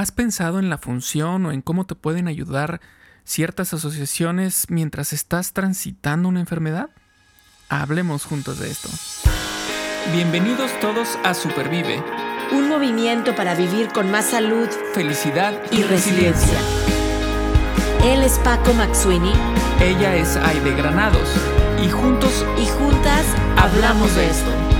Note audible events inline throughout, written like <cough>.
¿Has pensado en la función o en cómo te pueden ayudar ciertas asociaciones mientras estás transitando una enfermedad? Hablemos juntos de esto. Bienvenidos todos a Supervive. Un movimiento para vivir con más salud, felicidad y, resiliencia. Él es Paco Maxuini. Ella es Aide Granados. Y juntos y juntas hablamos de esto.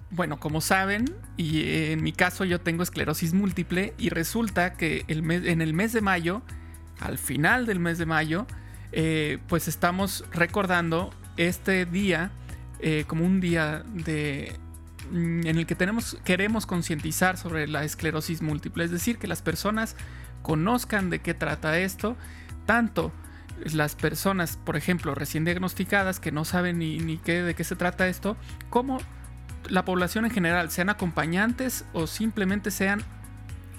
Bueno, como saben, y en mi caso yo tengo esclerosis múltiple y resulta que en el mes de mayo, al final del mes de mayo, eh, pues estamos recordando este día eh, como un día de mm, en el que tenemos, queremos concientizar sobre la esclerosis múltiple, es decir, que las personas conozcan de qué trata esto, tanto las personas, por ejemplo, recién diagnosticadas que no saben ni, ni qué, de qué se trata esto, como la población en general, sean acompañantes o simplemente sean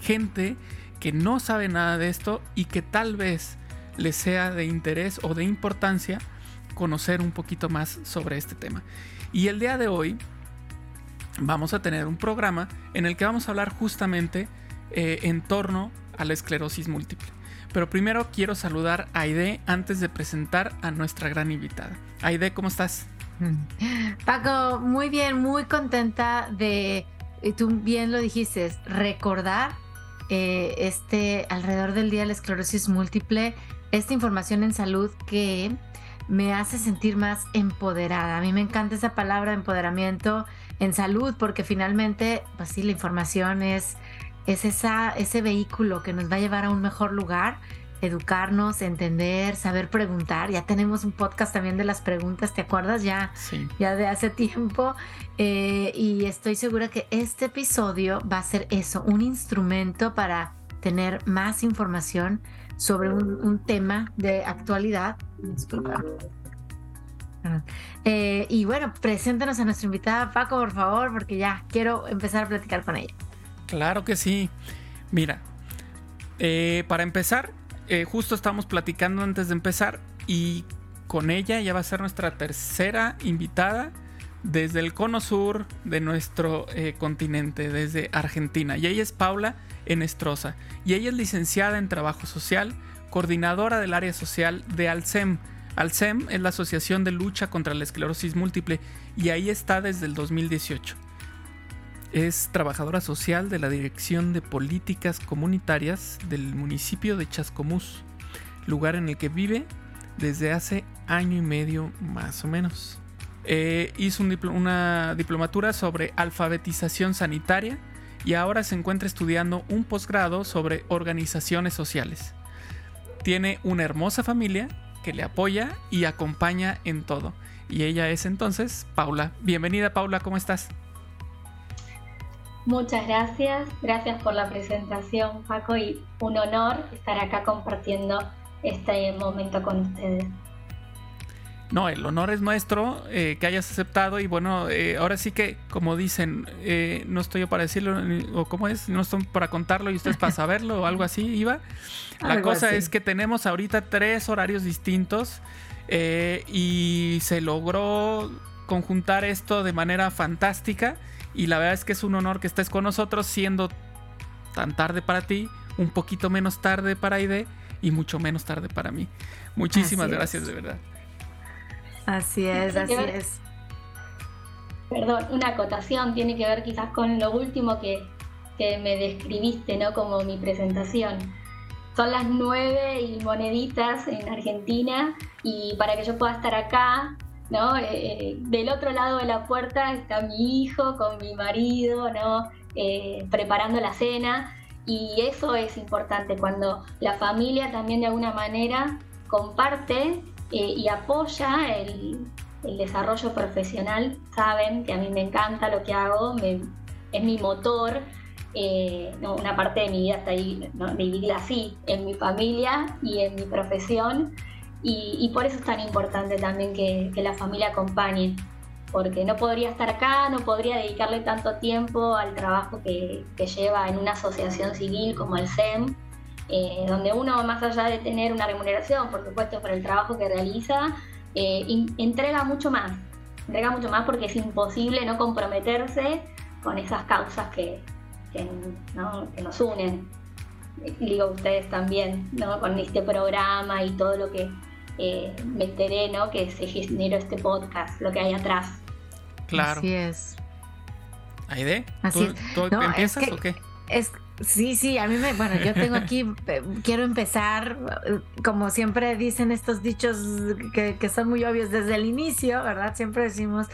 gente que no sabe nada de esto y que tal vez les sea de interés o de importancia conocer un poquito más sobre este tema. Y el día de hoy vamos a tener un programa en el que vamos a hablar justamente eh, en torno a la esclerosis múltiple. Pero primero quiero saludar a Aide antes de presentar a nuestra gran invitada. Aide, ¿cómo estás? <laughs> Paco, muy bien, muy contenta de, tú bien lo dijiste, recordar eh, este alrededor del día de la esclerosis múltiple, esta información en salud que me hace sentir más empoderada. A mí me encanta esa palabra empoderamiento en salud porque finalmente, pues sí, la información es, es esa, ese vehículo que nos va a llevar a un mejor lugar educarnos, entender, saber preguntar. Ya tenemos un podcast también de las preguntas, ¿te acuerdas? Ya, sí. ya de hace tiempo. Eh, y estoy segura que este episodio va a ser eso, un instrumento para tener más información sobre un, tema de actualidad. Eh, y bueno, preséntanos a nuestra invitada Paco, por favor, porque ya quiero empezar a platicar con ella. Claro que sí. Mira, eh, para empezar, eh, justo estamos platicando antes de empezar y con ella ya va a ser nuestra tercera invitada desde el cono sur de nuestro eh, continente, desde Argentina. Y ella es Paula Enestrosa. Y ella es licenciada en Trabajo Social, coordinadora del área social de Alcem. Alcem es la Asociación de Lucha contra la Esclerosis Múltiple y ahí está desde el 2018. Es trabajadora social de la Dirección de Políticas Comunitarias del municipio de Chascomús, lugar en el que vive desde hace año y medio más o menos. Eh, hizo una diplomatura sobre alfabetización sanitaria y ahora se encuentra estudiando un posgrado sobre organizaciones sociales. Tiene una hermosa familia que le apoya y acompaña en todo. Y ella es entonces Paula. Bienvenida Paula, ¿cómo estás? Muchas gracias, gracias por la presentación Paco y un honor estar acá compartiendo este momento con ustedes. No, el honor es nuestro eh, que hayas aceptado y bueno, eh, ahora sí que como dicen, eh, no estoy yo para decirlo o cómo es, no estoy para contarlo y ustedes para <laughs> saberlo o algo así, Iba. La cosa es que tenemos ahorita tres horarios distintos y se logró conjuntar esto de manera fantástica y la verdad es que es un honor que estés con nosotros siendo tan tarde para ti, un poquito menos tarde para Aide y mucho menos tarde para mí. Muchísimas gracias, de verdad. Así es, así es. Perdón, una acotación tiene que ver quizás con lo último que, que me describiste, ¿no? Como mi presentación. Son las nueve y moneditas en Argentina y para que yo pueda estar acá ¿no? Eh, eh, del otro lado de la puerta está mi hijo con mi marido, ¿no? Eh, preparando la cena. Y eso es importante cuando la familia también de alguna manera comparte y apoya el, desarrollo profesional. Saben que a mí me encanta lo que hago, es mi motor una parte de mi vida está ahí, dividirla así, en mi familia y en mi profesión. Y, por eso es tan importante también que, la familia acompañe, porque no podría estar acá, no podría dedicarle tanto tiempo al trabajo que, lleva en una asociación civil como el SEM, eh, donde uno, más allá de tener una remuneración, por supuesto, por el trabajo que realiza, eh, entrega mucho más, entrega mucho más porque es imposible no comprometerse con esas causas que, que, nos unen. Digo ustedes también, con este programa y todo lo que eh, me enteré, ¿no? que se generó este podcast, lo que hay atrás. Claro. Así es. Aide, ¿tú, ¿tú empiezas o qué? Es, Sí, sí, a mí me, bueno, yo tengo aquí, <laughs> eh, quiero empezar, eh, como siempre dicen estos dichos que, que son muy obvios desde el inicio, ¿verdad? Siempre decimos,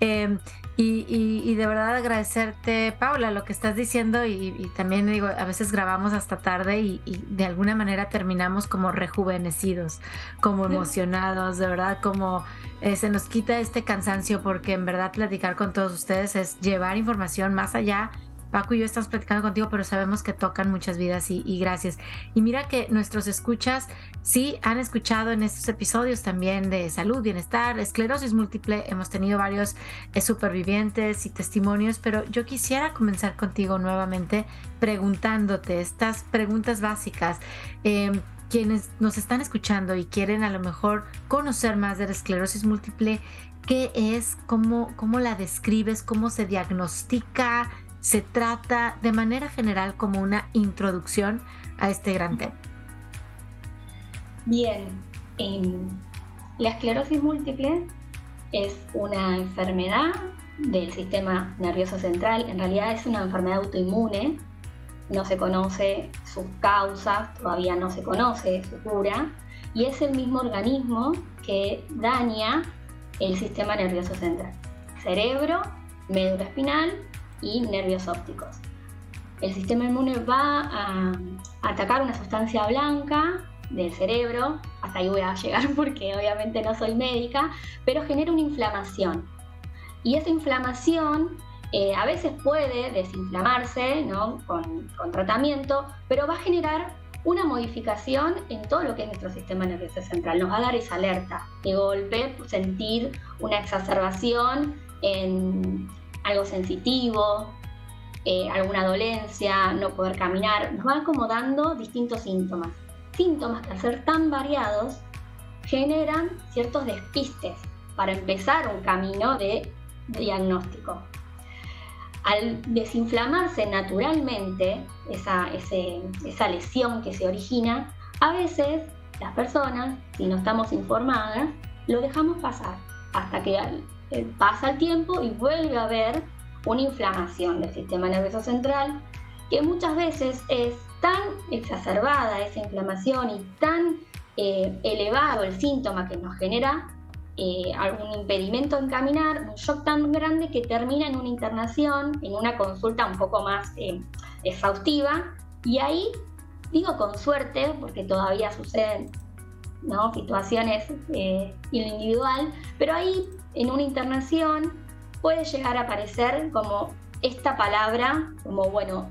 Em, y, de verdad agradecerte, Paula, lo que estás diciendo y, también digo, a veces grabamos hasta tarde y, de alguna manera terminamos como rejuvenecidos, como emocionados, de verdad, como eh, se nos quita este cansancio porque en verdad platicar con todos ustedes es llevar información más allá Paco y yo estamos platicando contigo, pero sabemos que tocan muchas vidas y, gracias. Y mira que nuestros escuchas sí han escuchado en estos episodios también de salud, bienestar, esclerosis múltiple. Hemos tenido varios eh, supervivientes y testimonios, pero yo quisiera comenzar contigo nuevamente preguntándote estas preguntas básicas. Em, quienes nos están escuchando y quieren a lo mejor conocer más de la esclerosis múltiple, ¿qué es? ¿Cómo, cómo la describes? ¿Cómo se diagnostica? Se trata de manera general como una introducción a este gran tema. Bien, la esclerosis múltiple es una enfermedad del sistema nervioso central, en realidad es una enfermedad autoinmune, no se conoce sus causas, todavía no se conoce su cura, y es el mismo organismo que daña el sistema nervioso central, cerebro, médula espinal y nervios ópticos. El sistema inmune va a atacar una sustancia blanca del cerebro, hasta ahí voy a llegar <laughs> porque obviamente no soy médica, pero genera una inflamación. Y esa inflamación eh, a veces puede desinflamarse ¿no? con, con, tratamiento, pero va a generar una modificación en todo lo que es nuestro sistema nervioso central. Nos va a dar esa alerta de golpe, sentir una exacerbación en algo sensitivo, eh, alguna dolencia, no poder caminar, nos va acomodando distintos síntomas. Síntomas que al ser tan variados generan ciertos despistes para empezar un camino de diagnóstico. Al desinflamarse naturalmente esa, esa lesión que se origina, a veces las personas, si no estamos informadas, lo dejamos pasar hasta que eh, pasa el tiempo y vuelve a haber una inflamación del sistema nervioso central que muchas veces es tan exacerbada esa inflamación y tan eh, elevado el síntoma que nos genera eh, algún impedimento en caminar, un shock tan grande que termina en una internación, en una consulta un poco más exhaustiva y ahí, digo con suerte, porque todavía suceden ¿no? situaciones lo individual, pero ahí en una internación puede llegar a aparecer como esta palabra, como bueno,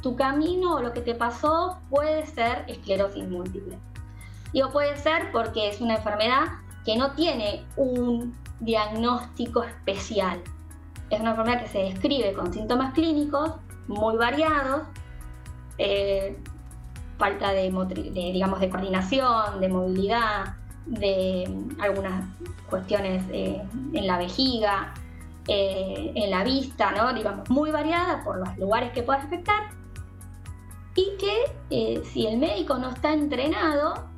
tu camino o lo que te pasó puede ser esclerosis múltiple. Digo puede ser porque es una enfermedad que no tiene un diagnóstico especial. Es una enfermedad que se describe con síntomas clínicos muy variados, eh, falta de, digamos, de coordinación, de movilidad, de algunas cuestiones eh, en la vejiga, eh, en la vista, ¿no? digamos, muy variada por los lugares que puede afectar, y que eh, si el médico no está entrenado,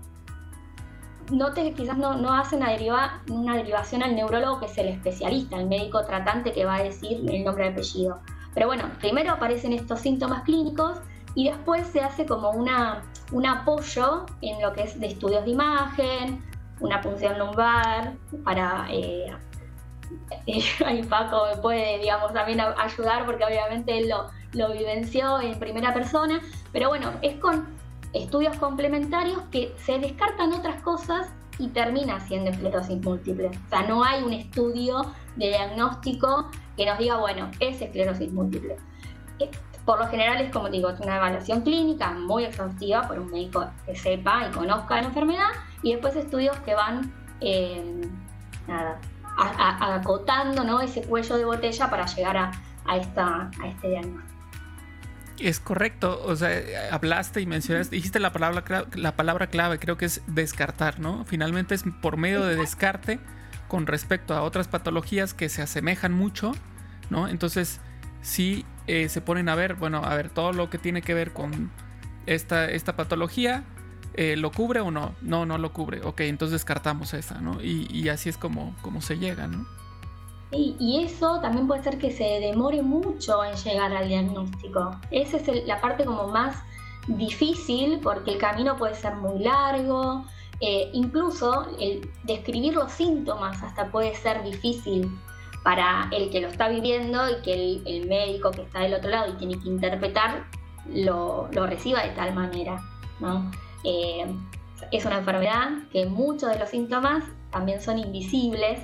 note que quizás no, no hace una, deriva, una derivación al neurólogo, que es el especialista, el médico tratante que va a decir el nombre y apellido. Pero bueno, primero aparecen estos síntomas clínicos y después se hace como una, un apoyo en lo que es de estudios de imagen, una punción lumbar para... Eh, <laughs> ahí Paco me puede, digamos, también ayudar porque obviamente él lo, lo vivenció en primera persona, pero bueno, es con estudios complementarios que se descartan otras cosas y termina siendo esclerosis múltiple. O sea, no hay un estudio de diagnóstico que nos diga, bueno, es esclerosis múltiple. Por lo general es como digo, es una evaluación clínica muy exhaustiva por un médico que sepa y conozca la enfermedad y después estudios que van eh, acotando ¿no? ese cuello de botella para llegar a, esta, a este diagnóstico. Es correcto, o sea, hablaste y mencionaste, dijiste la palabra, la palabra clave, creo que es descartar, ¿no? Finalmente es por medio de descarte con respecto a otras patologías que se asemejan mucho, ¿no? Entonces, si eh, se ponen a ver, bueno, a ver, todo lo que tiene que ver con esta, esta patología, eh, ¿lo cubre o no? No, no lo cubre. Ok, entonces descartamos esa, ¿no? Y, así es como, como se llega, ¿no? y eso también puede ser que se demore mucho en llegar al diagnóstico. Esa es la parte como más difícil porque el camino puede ser muy largo, eh, incluso el describir los síntomas hasta puede ser difícil para el que lo está viviendo y que el, médico que está del otro lado y tiene que interpretar lo, reciba de tal manera. Eh, es una enfermedad que muchos de los síntomas también son invisibles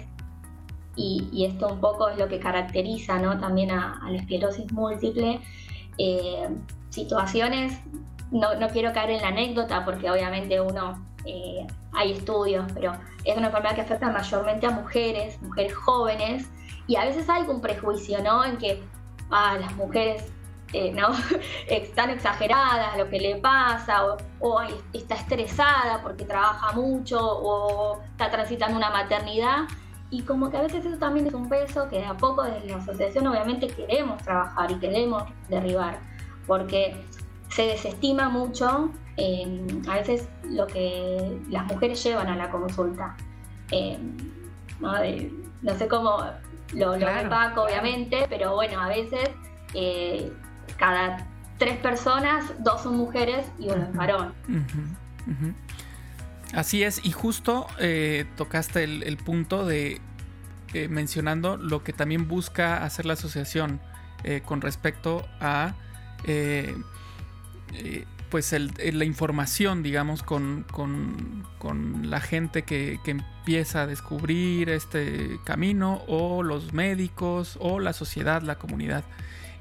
y, esto un poco es lo que caracteriza también a, la esclerosis múltiple. Eh, situaciones, no, quiero caer en la anécdota porque obviamente uno, eh, hay estudios, pero es una enfermedad que afecta mayormente a mujeres, mujeres jóvenes, y a veces hay un prejuicio, ¿no? En que ah, las mujeres eh, ¿no? <laughs> están exageradas lo que le pasa, o, está estresada porque trabaja mucho, o está transitando una maternidad. Y como que a veces eso también es un peso que de a poco desde la asociación obviamente queremos trabajar y queremos derribar, porque se desestima mucho a veces lo que las mujeres llevan a la consulta. Eh, ¿no? sé cómo lo, lo Paco, obviamente, pero bueno, a veces eh, cada tres personas, dos son mujeres y uno es varón. Así es, y justo eh, tocaste el, punto de eh, mencionando lo que también busca hacer la asociación con respecto a pues la información, digamos, con, la gente que, empieza a descubrir este camino, o los médicos, o la sociedad, la comunidad.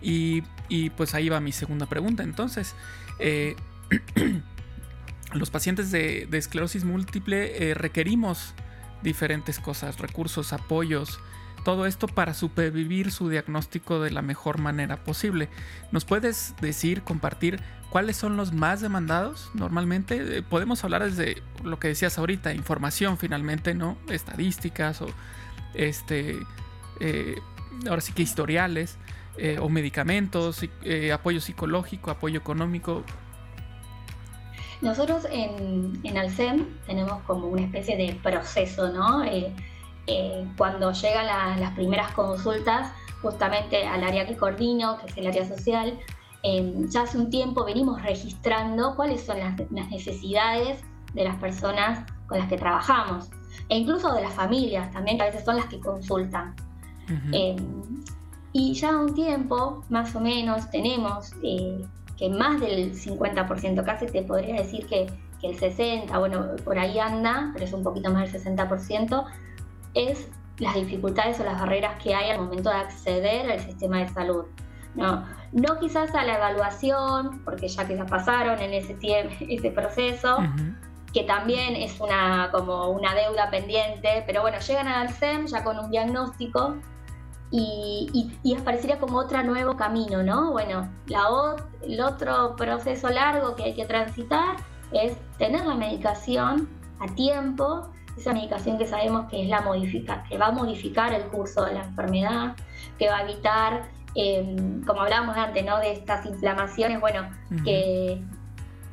Y, pues ahí va mi segunda pregunta. Entonces, eh, <clears throat> los pacientes de, esclerosis múltiple eh, requerimos diferentes cosas, recursos, apoyos, todo esto para supervivir su diagnóstico de la mejor manera posible. ¿Nos puedes decir, compartir cuáles son los más demandados normalmente? Eh, podemos hablar desde lo que decías ahorita, información finalmente, ¿no? Estadísticas o este, eh, ahora sí que historiales eh, o medicamentos, apoyo psicológico, apoyo económico. Nosotros en, en Alcem tenemos como una especie de proceso, ¿no? Cuando llegan las primeras consultas, justamente al área que coordino, que es el área social, ya hace un tiempo venimos registrando cuáles son las, necesidades de las personas con las que trabajamos e incluso de las familias también, que a veces son las que consultan. Em, y ya un tiempo, más o menos, tenemos eh, que más del 50%, casi te podría decir que, que, el 60%, bueno, por ahí anda, pero es un poquito más del 60%, es las dificultades o las barreras que hay al momento de acceder al sistema de salud. No, no quizás a la evaluación, porque ya quizás pasaron en ese, <laughs> ese proceso, que también es una, como una deuda pendiente, pero bueno, llegan al SEM ya con un diagnóstico y, y, parecería como otro nuevo camino, ¿no? Bueno, la, el otro proceso largo que hay que transitar es tener la medicación a tiempo, esa medicación que sabemos que es la modifica, que va a modificar el curso de la enfermedad, que va a evitar Em, como hablábamos antes, ¿no? De estas inflamaciones, bueno, que,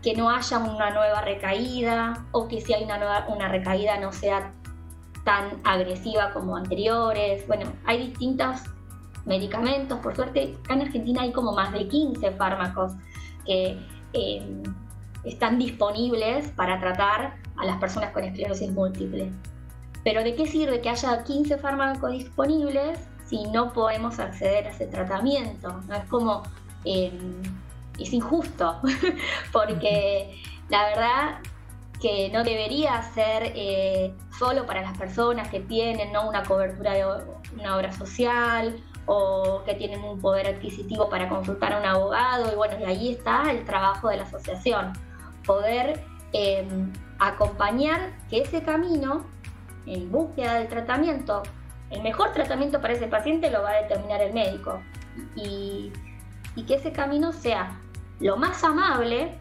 que no haya una nueva recaída o que si hay una, nueva, una recaída no sea tan agresiva como anteriores. Bueno, hay distintos medicamentos, por suerte acá en Argentina hay como más de 15 fármacos que em, están disponibles para tratar a las personas con esclerosis múltiple. Pero ¿de qué sirve que haya 15 fármacos disponibles si no podemos acceder a ese tratamiento. ¿no? Es como, em, es injusto, <laughs> porque la verdad que no debería ser eh, solo para las personas que tienen ¿no? una cobertura de una obra social o que tienen un poder adquisitivo para consultar a un abogado. Y bueno, y ahí está el trabajo de la asociación, poder em, acompañar que ese camino en búsqueda del tratamiento, el mejor tratamiento para ese paciente lo va a determinar el médico. Y, que ese camino sea lo más amable,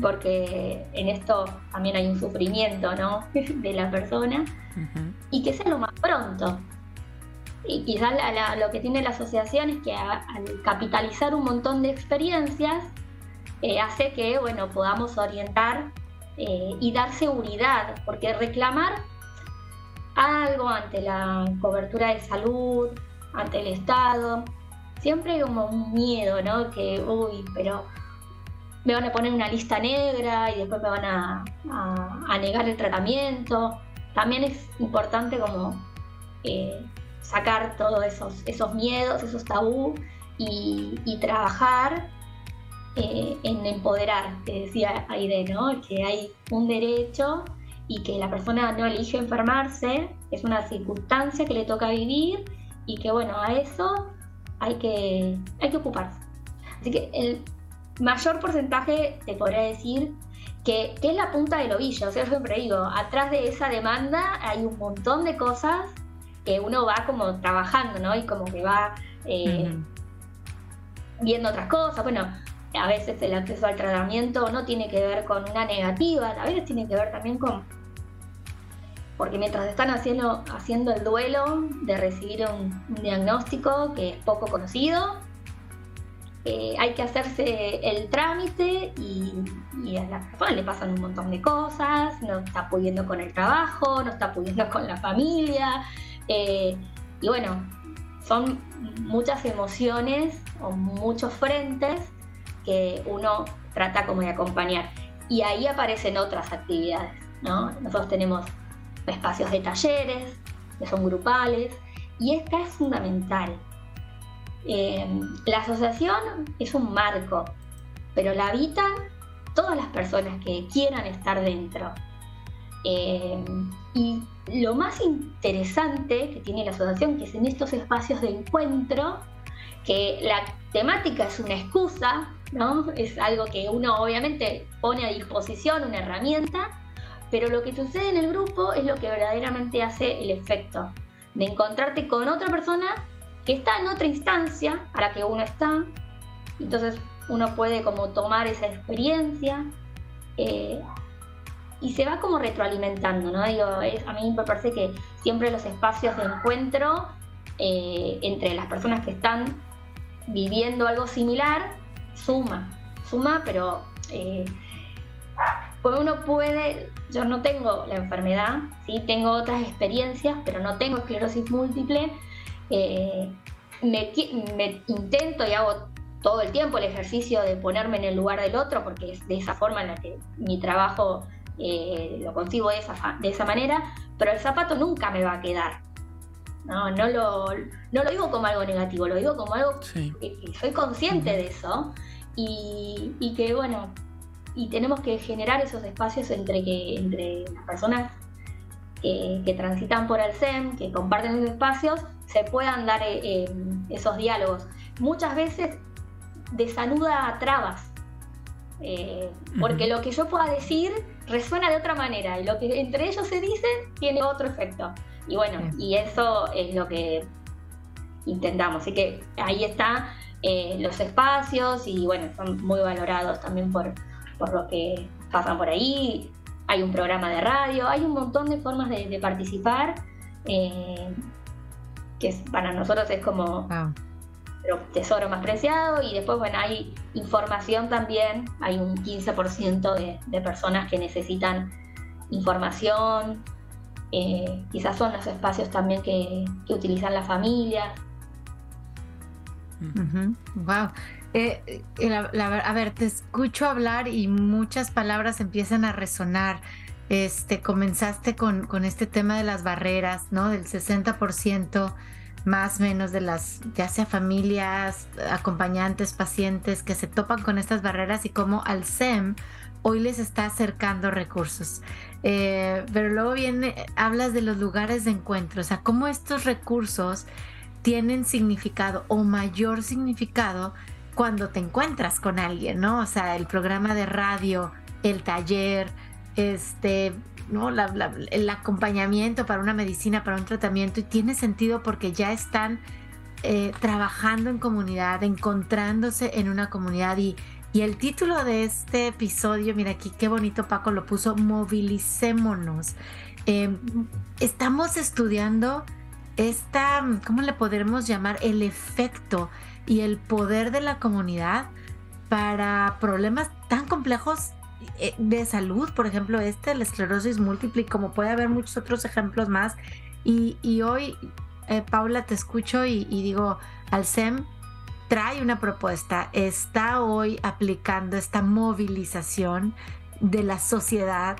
porque en esto también hay un sufrimiento ¿no? <laughs> de la persona, y que sea lo más pronto. Y quizás lo que tiene la asociación es que al capitalizar un montón de experiencias, hace que bueno, podamos orientar eh, y dar seguridad, porque reclamar algo ante la cobertura de salud, ante el Estado, siempre hay como un miedo, ¿no? Que, uy, pero me van a poner una lista negra y después me van a, negar el tratamiento. También es importante como eh, sacar todos esos, esos miedos, esos tabú y, trabajar eh, en empoderar, que decía Aide, ¿no? Que hay un derecho y que la persona no elige enfermarse, es una circunstancia que le toca vivir y que bueno, a eso hay que, hay que ocuparse. Así que el mayor porcentaje te podría decir que, es la punta del ovillo, o sea, yo siempre digo, atrás de esa demanda hay un montón de cosas que uno va como trabajando, ¿no? Y como que va eh, viendo otras cosas. Bueno, a veces el acceso al tratamiento no tiene que ver con una negativa, a veces tiene que ver también con... Porque mientras están haciendo, haciendo el duelo de recibir un, diagnóstico que es poco conocido, eh, hay que hacerse el trámite y, a la persona le pasan un montón de cosas, no está pudiendo con el trabajo, no está pudiendo con la familia, eh, y bueno, son muchas emociones o muchos frentes que uno trata como de acompañar. Y ahí aparecen otras actividades, ¿no? Nosotros tenemos espacios de talleres, que son grupales, y esta es fundamental. Eh, la asociación es un marco, pero la habitan todas las personas que quieran estar dentro. Eh, y lo más interesante que tiene la asociación, que es en estos espacios de encuentro, que la temática es una excusa, ¿no? Es algo que uno obviamente pone a disposición, una herramienta, pero lo que sucede en el grupo es lo que verdaderamente hace el efecto de encontrarte con otra persona que está en otra instancia a la que uno está. Entonces uno puede como tomar esa experiencia, eh, y se va como retroalimentando, ¿no? Digo, a mí me parece que siempre los espacios de encuentro eh, entre las personas que están viviendo algo similar suma, suma, pero eh, pues uno puede, yo no tengo la enfermedad, sí tengo otras experiencias, pero no tengo esclerosis múltiple, eh, me, me intento y hago todo el tiempo el ejercicio de ponerme en el lugar del otro, porque es de esa forma en la que mi trabajo eh, lo consigo de esa, de esa manera, pero el zapato nunca me va a quedar. No, no lo, no lo digo como algo negativo, lo digo como algo que, soy consciente de eso y, y, que bueno, y tenemos que generar esos espacios entre, que, entre las personas que, transitan por el SEM, que comparten esos espacios, se puedan dar eh, eh, esos diálogos. Muchas veces desanuda trabas, porque lo que yo pueda decir resuena de otra manera y lo que entre ellos se dicen tiene otro efecto. Y bueno, y eso es lo que intentamos. Así que ahí están eh, los espacios y bueno, son muy valorados también por, por lo que pasan por ahí. Hay un programa de radio, hay un montón de formas de, participar eh, que para nosotros es como tesoro más preciado y después, bueno, hay información también, hay un 15% de, personas que necesitan información, eh, quizás son los espacios también que, utilizan las familias. Wow. Eh, eh, a ver, te escucho hablar y muchas palabras empiezan a resonar. Este, comenzaste con, con este tema de las barreras, ¿no? Del 60% más o menos de las, ya sea familias, acompañantes, pacientes que se topan con estas barreras y cómo al SEM hoy les está acercando recursos. Eh, pero luego viene, hablas de los lugares de encuentro, o sea, cómo estos recursos tienen significado o mayor significado cuando te encuentras con alguien, ¿no? O sea, el programa de radio, el taller, este, ¿no? el acompañamiento para una medicina, para un tratamiento, y tiene sentido porque ya están eh, trabajando en comunidad, encontrándose en una comunidad y, y el título de este episodio, mira aquí qué bonito Paco lo puso, movilicémonos. Em, estamos estudiando esta, ¿cómo le podremos llamar? El efecto y el poder de la comunidad para problemas tan complejos eh, de salud, por ejemplo, este, la esclerosis múltiple, como puede haber muchos otros ejemplos más. Y, hoy, eh, Paula, te escucho y, digo, Alcem trae una propuesta, está hoy aplicando esta movilización de la sociedad,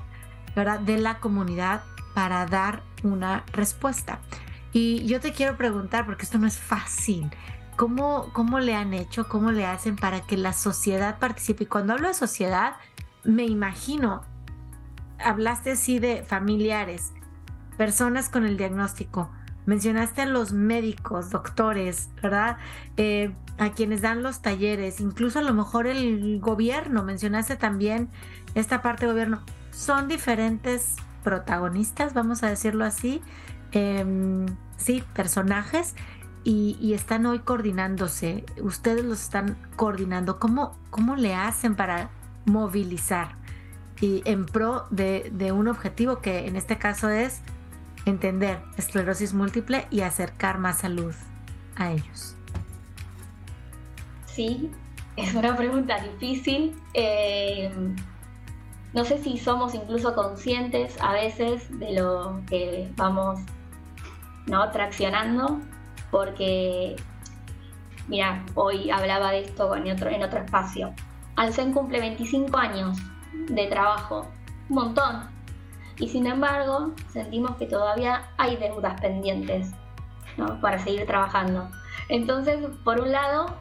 ¿verdad? de la comunidad para dar una respuesta. Y yo te quiero preguntar, porque esto no es fácil, ¿cómo, cómo le han hecho, cómo le hacen para que la sociedad participe? Y cuando hablo de sociedad, me imagino, hablaste así de familiares, personas con el diagnóstico, mencionaste a los médicos, doctores, ¿verdad? Eh, a quienes dan los talleres, incluso a lo mejor el gobierno, mencionaste también esta parte de gobierno. Son diferentes protagonistas, vamos a decirlo así, em, sí, personajes, y, están hoy coordinándose. Ustedes los están coordinando. ¿Cómo, cómo le hacen para movilizar y en pro de, un objetivo que en este caso es entender esclerosis múltiple y acercar más salud a ellos? Sí, es una pregunta difícil. Eh, no sé si somos incluso conscientes a veces de lo que vamos ¿no? traccionando, porque, mira, hoy hablaba de esto en otro, en otro espacio. Alcen cumple 25 años de trabajo, un montón. Y sin embargo, sentimos que todavía hay deudas pendientes para seguir trabajando. Entonces, por un lado,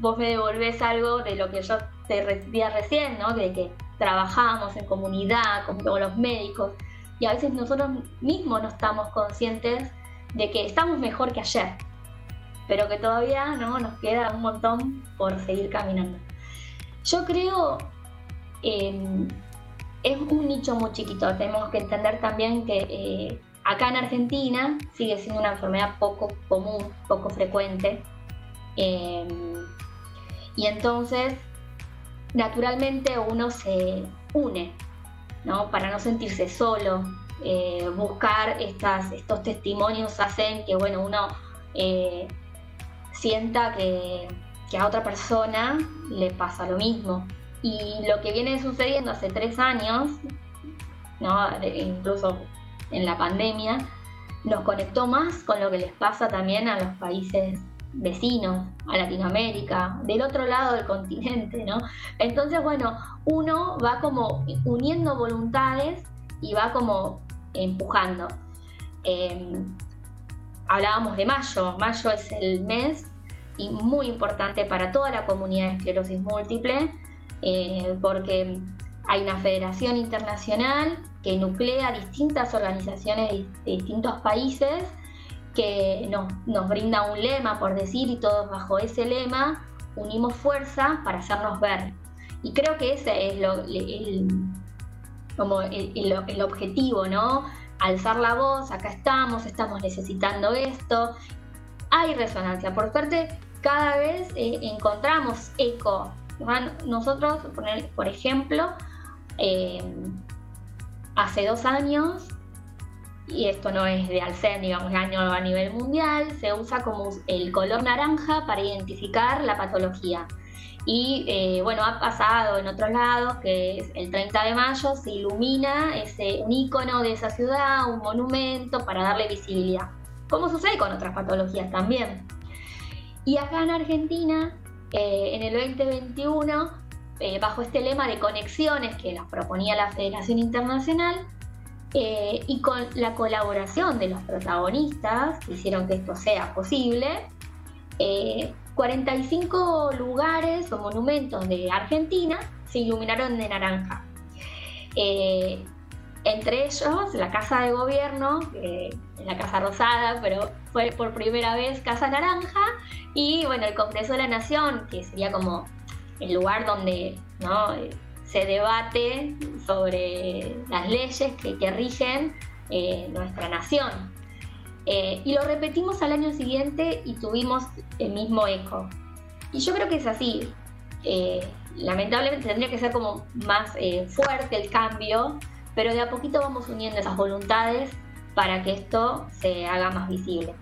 vos me devolvés algo de lo que yo te decía recién, ¿no? de que trabajamos en comunidad, con los médicos, y a veces nosotros mismos no estamos conscientes de que estamos mejor que ayer, pero que todavía ¿no? nos queda un montón por seguir caminando. Yo creo, em, es un nicho muy chiquito, tenemos que entender también que eh, acá en Argentina sigue siendo una enfermedad poco común, poco frecuente. Em, y entonces, naturalmente uno se une, ¿no? Para no sentirse solo. Eh, buscar estos testimonios hacen que, bueno, uno eh, sienta que, que a otra persona le pasa lo mismo. Y lo que viene sucediendo hace tres años, ¿no? incluso en la pandemia, nos conectó más con lo que les pasa también a los países vecinos, a Latinoamérica, del otro lado del continente, ¿no? Entonces, bueno, uno va como uniendo voluntades y va como empujando. Em, hablábamos de mayo, mayo es el mes y muy importante para toda la comunidad de esclerosis múltiple, eh, porque hay una federación internacional que nuclea distintas organizaciones de, distintos países que nos, nos, brinda un lema, por decir, y todos bajo ese lema unimos fuerza para hacernos ver. Y creo que ese es lo, el, como el, el, objetivo, ¿no? Alzar la voz, acá estamos, estamos necesitando esto. Hay resonancia. Por suerte, cada vez eh, encontramos eco. Nosotros, por ejemplo, eh, hace dos años, y esto no es de Alcen, digamos, año a nivel mundial, se usa como el color naranja para identificar la patología. Y eh, bueno, ha pasado en otros lados que el 30 de mayo se ilumina ese, un icono de esa ciudad, un monumento para darle visibilidad. Como sucede con otras patologías también. Y acá en Argentina, eh, en el 2021, eh, bajo este lema de conexiones que las proponía la Federación Internacional, y con la colaboración de los protagonistas que hicieron que esto sea posible, 45 lugares o monumentos de Argentina se iluminaron de naranja. entre ellos la Casa de Gobierno, es la Casa Rosada, pero fue por primera vez Casa Naranja, y bueno, el Congreso de la Nación, que sería como el lugar donde se debate sobre las leyes que, rigen eh, nuestra nación. Eh, y lo repetimos al año siguiente y tuvimos el mismo eco. Y yo creo que es así. Eh, lamentablemente tendría que ser como más fuerte el cambio, pero de a poquito vamos uniendo esas voluntades para que esto se haga más visible.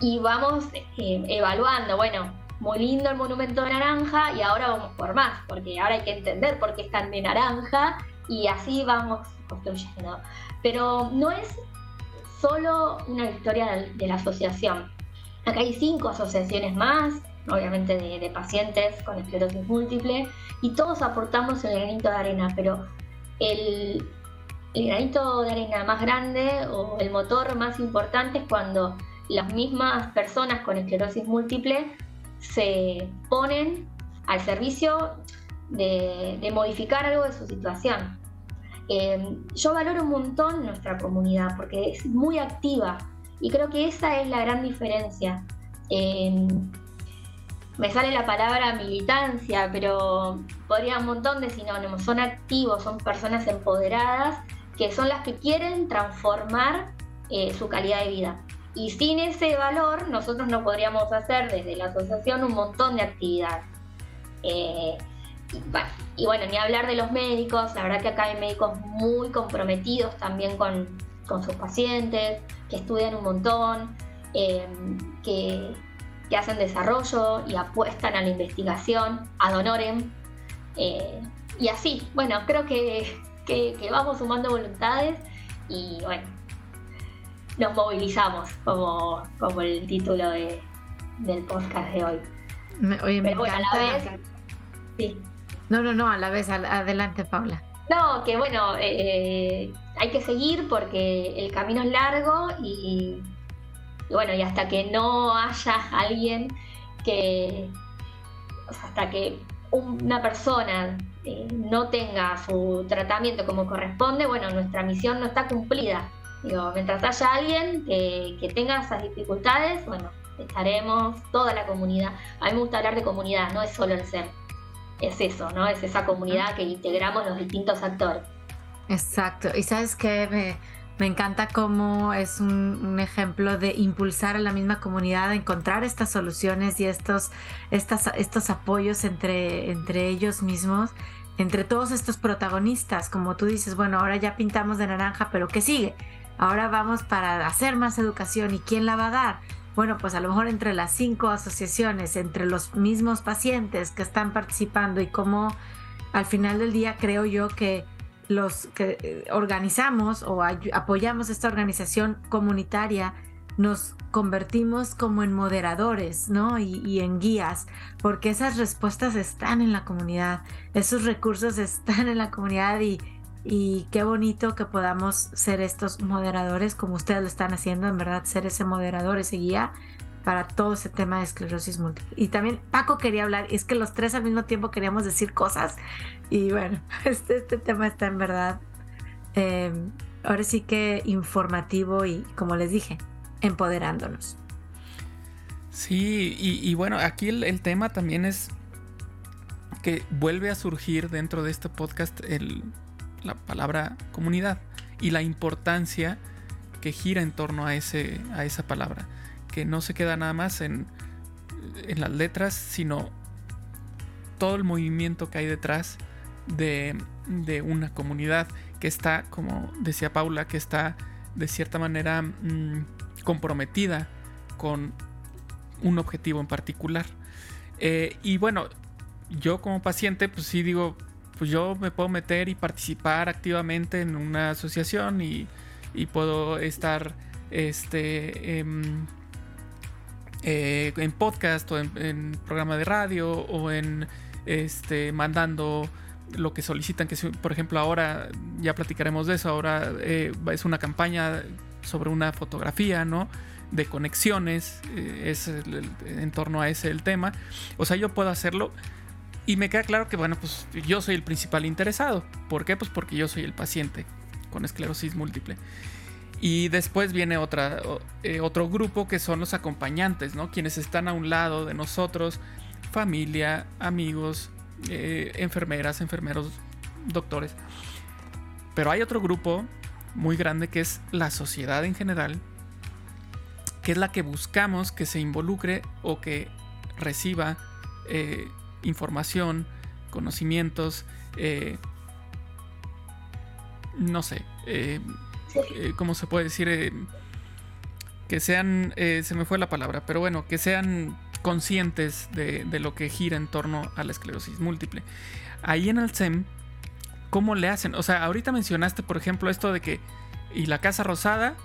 Y vamos evaluando, bueno, muy lindo el monumento de naranja y ahora vamos por más, porque ahora hay que entender por qué están de naranja y así vamos construyendo. Pero no es solo una historia de la asociación. Acá hay cinco asociaciones más, obviamente de, pacientes con esclerosis múltiple, y todos aportamos el granito de arena, pero el, granito de arena más grande o el motor más importante es cuando las mismas personas con esclerosis múltiple se ponen al servicio de, modificar algo de su situación. Eh, yo valoro un montón nuestra comunidad porque es muy activa y creo que esa es la gran diferencia. Eh, me sale la palabra militancia, pero podría un montón de sinónimos. Son activos, son personas empoderadas que son las que quieren transformar eh, su calidad de vida. Y sin ese valor nosotros no podríamos hacer desde la asociación un montón de actividades. Y, bueno, ni hablar de los médicos, la verdad que acá hay médicos muy comprometidos también con, sus pacientes, que estudian un montón, eh, que, hacen desarrollo y apuestan a la investigación, ad honorem. Eh, y así, bueno, creo que, que vamos sumando voluntades y bueno, nos movilizamos, como, como el título de, del podcast de hoy. oye, me a la vez, sí. No, no, no, a la vez, adelante, Paula. No, que bueno, eh, hay que seguir porque el camino es largo y, bueno, y hasta que no haya alguien que, hasta que una persona eh, no tenga su tratamiento como corresponde, bueno, nuestra misión no está cumplida mientras haya alguien que, tenga esas dificultades, bueno, estaremos toda la comunidad. A mí me gusta hablar de comunidad, no es solo el ser. Es eso, ¿no? Es esa comunidad que integramos los distintos actores. Exacto. Y sabes que me, encanta cómo es un, ejemplo de impulsar a la misma comunidad a encontrar estas soluciones y estos, estas, estos apoyos entre, entre ellos mismos, entre todos estos protagonistas. Como tú dices, bueno, ahora ya pintamos de naranja, pero ¿qué sigue? Ahora vamos para hacer más educación y quién la va a dar. Bueno, pues a lo mejor entre las cinco asociaciones, entre los mismos pacientes que están participando y cómo al final del día creo yo que los que eh, organizamos o apoyamos esta organización comunitaria nos convertimos como en moderadores, ¿no? Y, y, en guías, porque esas respuestas están en la comunidad, esos recursos están en la comunidad y, y qué bonito que podamos ser estos moderadores como ustedes lo están haciendo, en verdad, ser ese moderador, ese guía para todo ese tema de esclerosis múltiple. Y también Paco quería hablar, es que los tres al mismo tiempo queríamos decir cosas y bueno, <laughs> este, este tema está en verdad, em, ahora sí que informativo y como les dije, empoderándonos. Sí, y, bueno, aquí el, tema también es que vuelve a surgir dentro de este podcast el, la palabra comunidad y la importancia que gira en torno a, ese, a esa palabra, que no se queda nada más en, en las letras, sino todo el movimiento que hay detrás de, de, una comunidad que está, como decía Paula, que está de cierta manera mm, comprometida con un objetivo en particular. Eh, y bueno, yo como paciente, pues sí digo, pues yo me puedo meter y participar activamente en una asociación y, puedo estar este, en, eh, en podcast o en, programa de radio o en este, mandando lo que solicitan, que por ejemplo ahora ya platicaremos de eso, ahora eh, es una campaña sobre una fotografía, ¿no? De conexiones, eh, es en torno a ese el tema. O sea, yo puedo hacerlo y me queda claro que, bueno, pues yo soy el principal interesado. ¿Por qué? Pues porque yo soy el paciente. con esclerosis múltiple. Y después viene otra, eh, otro grupo que son los acompañantes, ¿no? Quienes están a un lado de nosotros, familia, amigos, eh, enfermeras, enfermeros, doctores. Pero hay otro grupo muy grande que es la sociedad en general, que es la que buscamos que se involucre o que reciba eh, información, conocimientos, no sé, eh, ¿cómo se puede decir? Eh, que sean, eh, se me fue la palabra, pero bueno, que sean conscientes de, lo que gira en torno a la esclerosis múltiple. Ahí en el SEM, ¿cómo le hacen? O sea, ahorita mencionaste, por ejemplo, esto de que y la casa rosada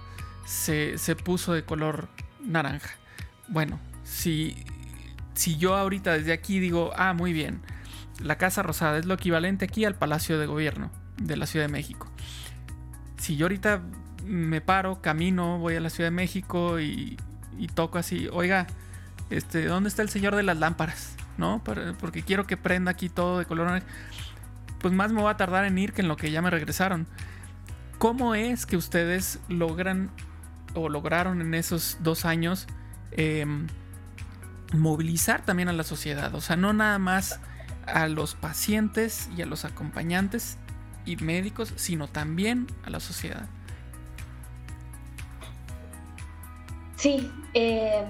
se, puso de color naranja. Bueno, si, si yo ahorita desde aquí digo, ah, muy bien, la casa rosada es lo equivalente aquí al Palacio de Gobierno de la Ciudad de México si yo ahorita me paro, camino, voy a la Ciudad de México y, toco así, oiga, este, ¿dónde está el señor de las lámparas? ¿No? porque quiero que prenda aquí todo de color Pues más me va a tardar en ir que en lo que ya me regresaron. ¿Cómo es que ustedes logran o lograron en esos dos años em, movilizar también a la sociedad? O sea, no nada más a los pacientes y a los acompañantes, y médicos, sino también a la sociedad. Sí, eh,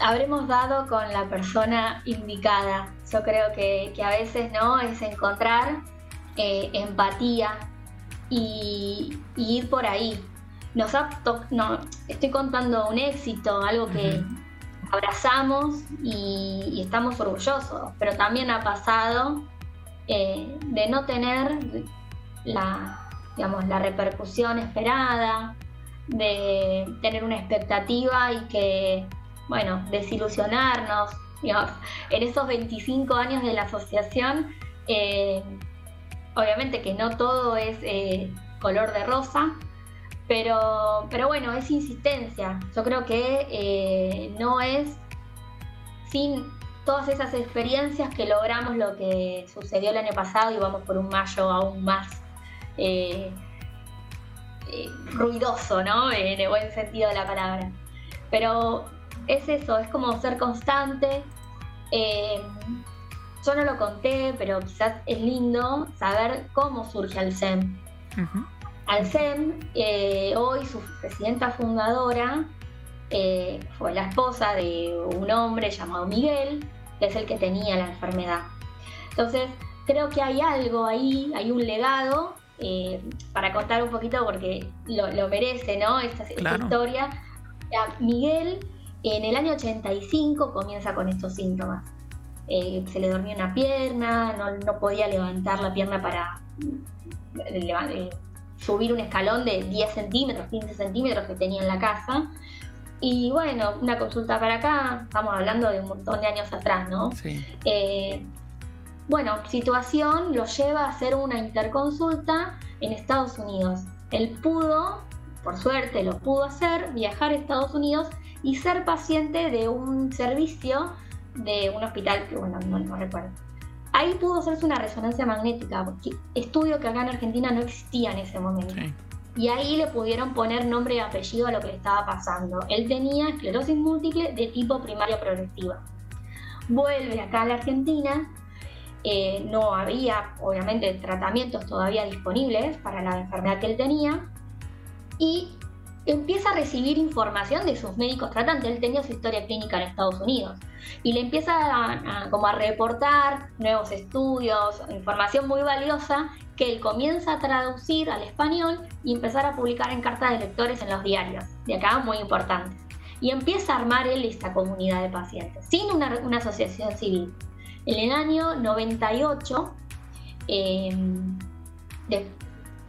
habremos dado con la persona indicada. Yo creo que, a veces no es encontrar eh, empatía y, ir por ahí. Nos no, estoy contando un éxito, algo que abrazamos y, estamos orgullosos, pero también ha pasado eh, de no tener la, digamos, la repercusión esperada, de tener una expectativa y que, bueno, desilusionarnos. en esos 25 años de la asociación, eh, obviamente que no todo es eh, color de rosa, pero, pero bueno, es insistencia. Yo creo que no es sin todas esas experiencias que logramos lo que sucedió el año pasado y vamos por un mayo aún más eh, eh, ruidoso, ¿no? En el buen sentido de la palabra. Pero es eso, es como ser constante. Eh, yo no lo conté, pero quizás es lindo saber cómo surge Alcem. Alcem, hoy su presidenta fundadora, fue la esposa de un hombre llamado Miguel, que es el que tenía la enfermedad. Entonces, creo que hay algo ahí, hay un legado eh, para contar un poquito porque lo, merece, ¿no? Esta, historia. Miguel en el año 85 comienza con estos síntomas. Eh, se le dormía una pierna, no, podía levantar la pierna para eh, subir un escalón de 10 centímetros, 15 centímetros que tenía en la casa. Y bueno, una consulta para acá, estamos hablando de un montón de años atrás, ¿no? Sí. Eh, bueno, situación lo lleva a hacer una interconsulta en Estados Unidos. Él pudo, por suerte lo pudo hacer, viajar a Estados Unidos y ser paciente de un servicio de un hospital que, bueno, no, recuerdo. Ahí pudo hacerse una resonancia magnética, estudio que acá en Argentina no existía en ese momento. Sí y ahí le pudieron poner nombre y apellido a lo que le estaba pasando. Él tenía esclerosis múltiple de tipo primaria progresiva. Vuelve acá a la Argentina, eh, no había obviamente tratamientos todavía disponibles para la enfermedad que él tenía y empieza a recibir información de sus médicos tratantes. Él tenía su historia clínica en Estados Unidos y le empieza a, como a reportar nuevos estudios, información muy valiosa que él comienza a traducir al español y empezar a publicar en cartas de lectores en los diarios. De acá muy importante. Y empieza a armar él esta comunidad de pacientes, sin una, asociación civil. En el año 98, eh, de,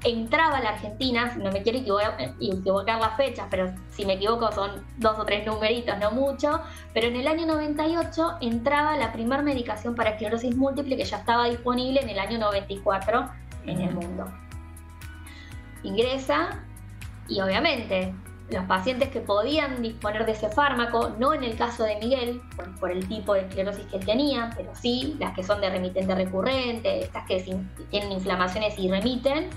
entraba a la Argentina, no me quiero equivocar, las fechas, pero si me equivoco son dos o tres numeritos, no mucho, pero en el año 98 entraba la primera medicación para esclerosis múltiple que ya estaba disponible en el año 94 en el mundo. Ingresa y obviamente los pacientes que podían disponer de ese fármaco, no en el caso de Miguel, por, el tipo de esclerosis que él tenía, pero sí las que son de remitente recurrente, estas que tienen inflamaciones y remiten,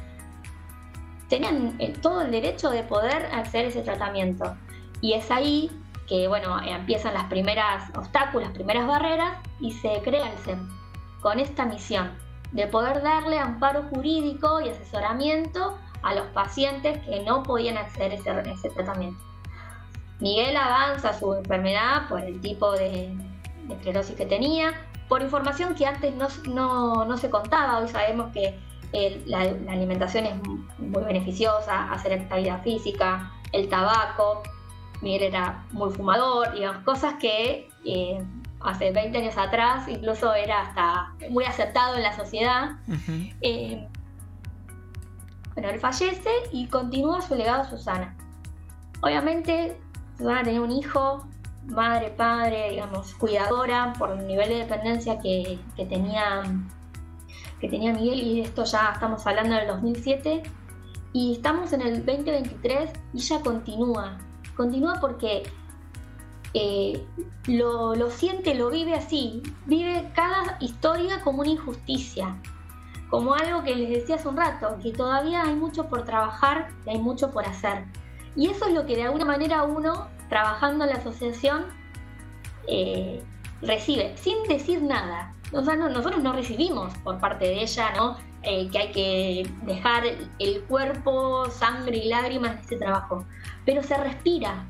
tenían eh, todo el derecho de poder hacer ese tratamiento. Y es ahí que, bueno, empiezan las primeras obstáculos, primeras barreras y se crea el SEM con esta misión de poder darle amparo jurídico y asesoramiento a los pacientes que no podían acceder a ese, tratamiento. Miguel avanza su enfermedad por el tipo de, esclerosis que tenía, por información que antes no, se contaba. Hoy sabemos que la, alimentación es muy beneficiosa, hacer actividad física, el tabaco. Miguel era muy fumador, digamos, cosas que eh, hace 20 años atrás incluso era hasta muy aceptado en la sociedad. Eh, bueno, él fallece y continúa su legado Susana. Obviamente, Susana tenía un hijo, madre, padre, digamos, cuidadora por el nivel de dependencia que, tenía, que tenía Miguel, y esto ya estamos hablando del 2007, y estamos en el 2023 y ya continúa. Continúa porque eh, lo, lo, siente, lo vive así, vive cada historia como una injusticia, como algo que les decía hace un rato, que todavía hay mucho por trabajar y hay mucho por hacer. Y eso es lo que de alguna manera uno, trabajando en la asociación, eh, recibe, sin decir nada. O sea, nosotros no recibimos por parte de ella, ¿no? Eh, que hay que dejar el cuerpo, sangre y lágrimas en este trabajo. Pero se respira,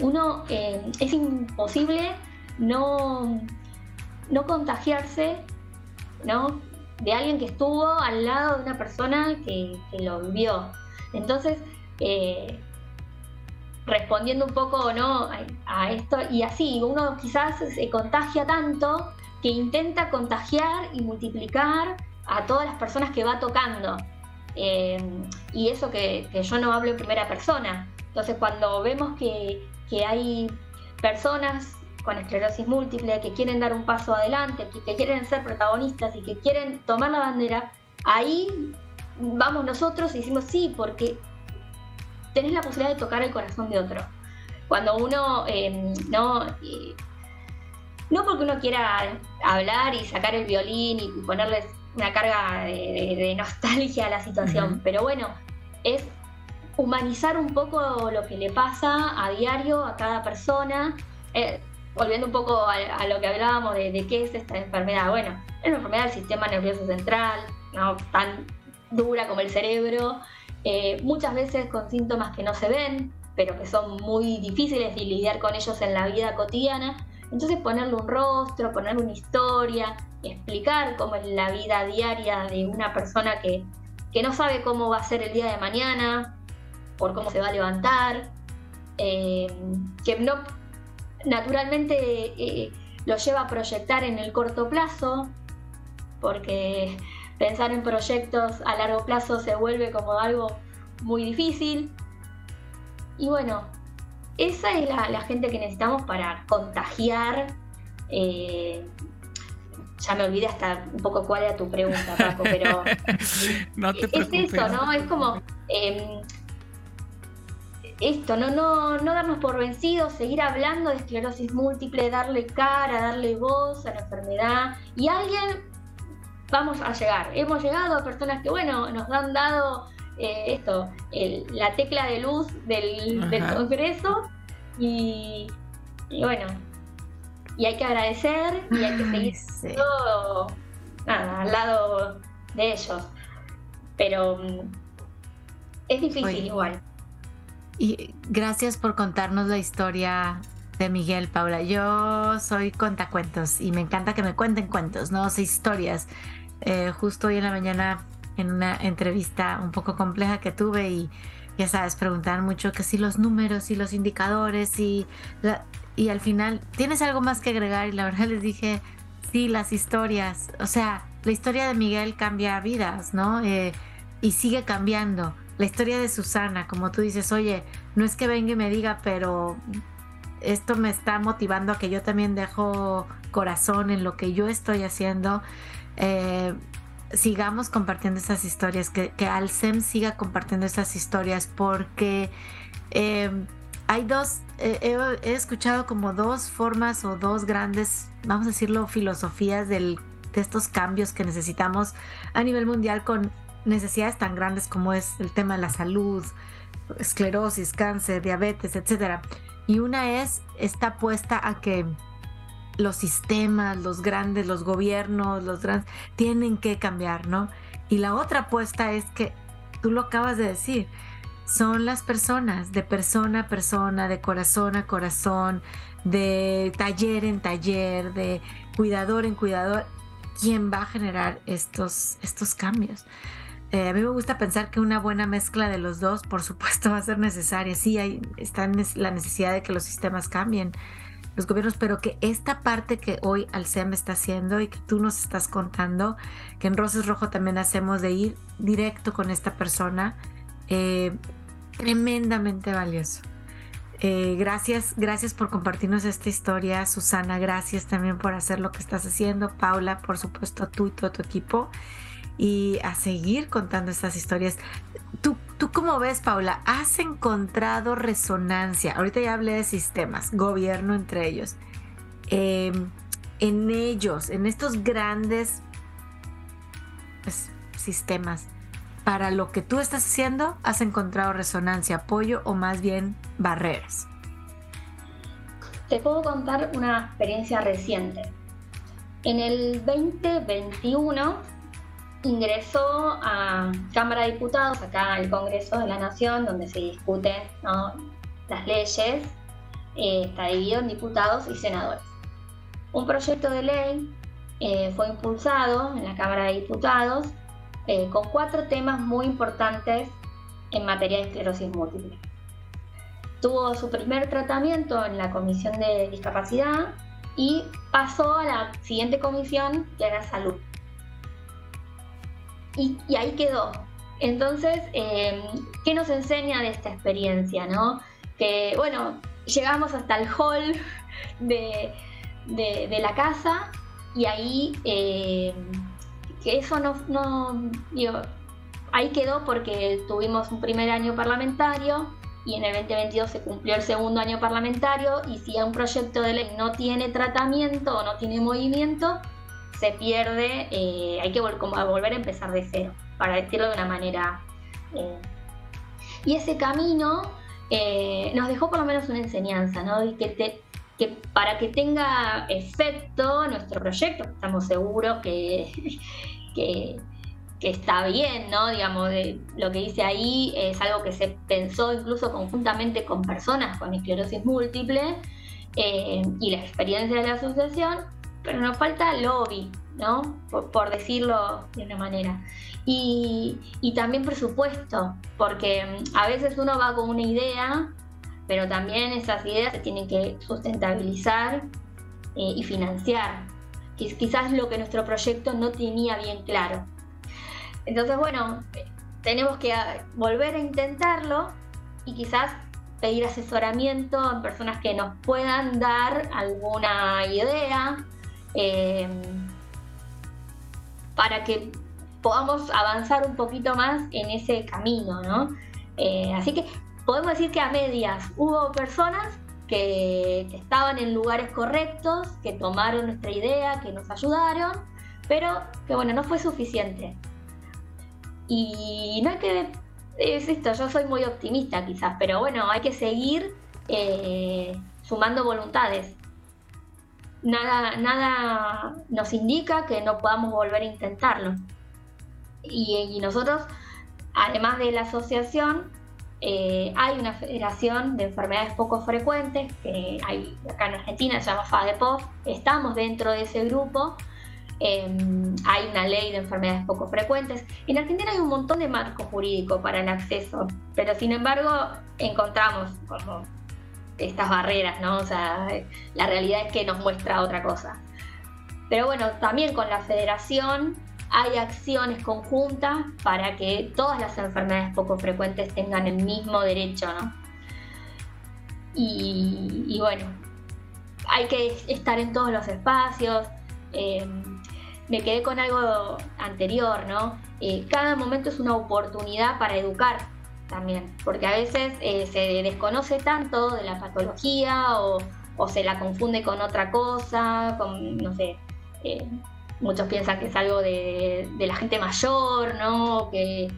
uno eh, es imposible no, no contagiarse ¿no? de alguien que estuvo al lado de una persona que, lo vivió. Entonces, eh, respondiendo un poco ¿no? a, esto, y así, uno quizás se contagia tanto que intenta contagiar y multiplicar a todas las personas que va tocando. Eh, y eso que, yo no hablo en primera persona. Entonces, cuando vemos que, que hay personas con esclerosis múltiple que quieren dar un paso adelante, que, quieren ser protagonistas y que quieren tomar la bandera, ahí vamos nosotros y decimos sí, porque tenés la posibilidad de tocar el corazón de otro. Cuando uno em, no, no porque uno quiera hablar y sacar el violín y ponerles una carga de, nostalgia a la situación, pero bueno, es humanizar un poco lo que le pasa a diario a cada persona. Eh, volviendo un poco a, lo que hablábamos de, qué es esta enfermedad. Bueno, es una enfermedad del sistema nervioso central, no tan dura como el cerebro, eh, muchas veces con síntomas que no se ven, pero que son muy difíciles de lidiar con ellos en la vida cotidiana. Entonces ponerle un rostro, ponerle una historia, explicar cómo es la vida diaria de una persona que, que no sabe cómo va a ser el día de mañana, por cómo se va a levantar, eh, que no naturalmente eh, lo lleva a proyectar en el corto plazo, porque pensar en proyectos a largo plazo se vuelve como algo muy difícil. Y bueno, esa es la, gente que necesitamos para contagiar. Eh, ya me olvidé hasta un poco cuál era tu pregunta, Paco, pero <laughs> no te es eso, ¿no? Es como em, esto, ¿no? No, no darnos por vencidos, seguir hablando de esclerosis múltiple, darle cara, darle voz a la enfermedad. Y alguien vamos a llegar. Hemos llegado a personas que, bueno, nos han dado eh, esto, la tecla de luz del, Congreso. Y, bueno, y hay que agradecer y hay que seguir todo al lado de ellos. Pero mm, es difícil igual. Y gracias por contarnos la historia de Miguel, Paula. Yo soy contacuentos y me encanta que me cuenten cuentos, no sé, historias. Eh, justo hoy en la mañana en una entrevista un poco compleja que tuve y ya sabes, preguntar mucho que si los números y los indicadores y, y al final, ¿tienes algo más que agregar? Y la verdad les dije, sí, las historias. O sea, la historia de Miguel cambia vidas, ¿no? Eh, y sigue cambiando la historia de Susana, como tú dices, oye, no es que venga y me diga, pero esto me está motivando a que yo también dejo corazón en lo que yo estoy haciendo. Eh, sigamos compartiendo esas historias, que, que Alcem siga compartiendo esas historias, porque eh, hay dos, he, escuchado como dos formas o dos grandes, vamos a decirlo, filosofías del, de estos cambios que necesitamos a nivel mundial con necesidades tan grandes como es el tema de la salud, esclerosis, cáncer, diabetes, etcétera. Y una es esta apuesta a que los sistemas, los grandes, los gobiernos, los grandes, tienen que cambiar, ¿no? Y la otra apuesta es que, tú lo acabas de decir, son las personas, de persona a persona, de corazón a corazón, de taller en taller, de cuidador en cuidador, quien va a generar estos, estos cambios. Eh, a mí me gusta pensar que una buena mezcla de los dos, por supuesto, <laughs> va a ser necesaria. Sí, hay, está la necesidad de que los sistemas cambien, los gobiernos, pero que esta parte que hoy Alcem está haciendo y que tú nos estás contando, que en Roses Rojo también hacemos de ir directo con esta persona, eh, tremendamente valioso. Eh, gracias, gracias por compartirnos esta historia, Susana. Gracias también por hacer lo que estás haciendo, Paula, por supuesto, tú y todo tu equipo y a seguir contando estas historias. ¿Tú, ¿Tú cómo ves, Paula? ¿Has encontrado resonancia? Ahorita ya hablé de sistemas, gobierno entre ellos. Em, en ellos, en estos grandes pues, sistemas, para lo que tú estás haciendo, ¿has encontrado resonancia, apoyo o más bien barreras? Te puedo contar una experiencia reciente. En el 2021 ingresó a Cámara de Diputados, acá al Congreso de la Nación, donde se discuten las leyes, eh, está dividido en diputados y senadores. Un proyecto de ley eh, fue impulsado en la Cámara de Diputados eh, con cuatro temas muy importantes en materia de esclerosis múltiple. Tuvo su primer tratamiento en la Comisión de Discapacidad y pasó a la siguiente comisión, que era Salud y, ahí quedó. Entonces, em, ¿qué nos enseña de esta experiencia? ¿no? Que, bueno, llegamos hasta el hall de, la casa y ahí, em, que eso no, no digo, ahí quedó porque tuvimos un primer año parlamentario y en el 2022 se cumplió el segundo año parlamentario y si un proyecto de ley no tiene tratamiento o no tiene movimiento, se pierde, eh, hay que como volver a empezar de cero, para decirlo de una manera. Eh. y ese camino eh, nos dejó por lo menos una enseñanza, ¿no? Y que, que para que tenga efecto nuestro proyecto, estamos seguros <laughs> que, que, está bien, ¿no? Digamos, lo que dice ahí es algo que se pensó incluso conjuntamente con personas con esclerosis múltiple y la experiencia de la asociación pero nos falta lobby, ¿no? Por, decirlo de una manera. Y, también presupuesto, porque mm, a veces uno va con una idea, pero también esas ideas se tienen que sustentabilizar eh, y financiar. Quizás lo que nuestro proyecto no tenía bien claro. Entonces, bueno, tenemos que ah, volver a intentarlo y quizás pedir asesoramiento a personas que nos puedan dar alguna idea eh, para que podamos avanzar un poquito más en ese camino, ¿no? Eh, así que podemos decir que a medias hubo personas que, estaban en lugares correctos, que tomaron nuestra idea, que nos ayudaron, pero que bueno, no fue suficiente. Y no hay que, es esto, yo soy muy optimista quizás, pero bueno, hay que seguir eh, sumando voluntades nada, nada nos indica que no podamos volver a intentarlo. Y, nosotros, además de la asociación, eh, hay una federación de enfermedades poco frecuentes que hay acá en Argentina, se llama FADEPOF, estamos dentro de ese grupo. Em, hay una ley de enfermedades poco frecuentes. En Argentina hay un montón de marcos jurídicos para el acceso, pero sin embargo encontramos como estas barreras, ¿no? O sea, la realidad es que nos muestra otra cosa. Pero bueno, también con la federación hay acciones conjuntas para que todas las enfermedades poco frecuentes tengan el mismo derecho, ¿no? Y, bueno, hay que estar en todos los espacios. Eh, me quedé con algo anterior, ¿no? Eh, cada momento es una oportunidad para educar también, porque a veces eh, se desconoce tanto de la patología o, se la confunde con otra cosa, con, no sé, eh, muchos piensan que es algo de, la gente mayor, ¿no? Que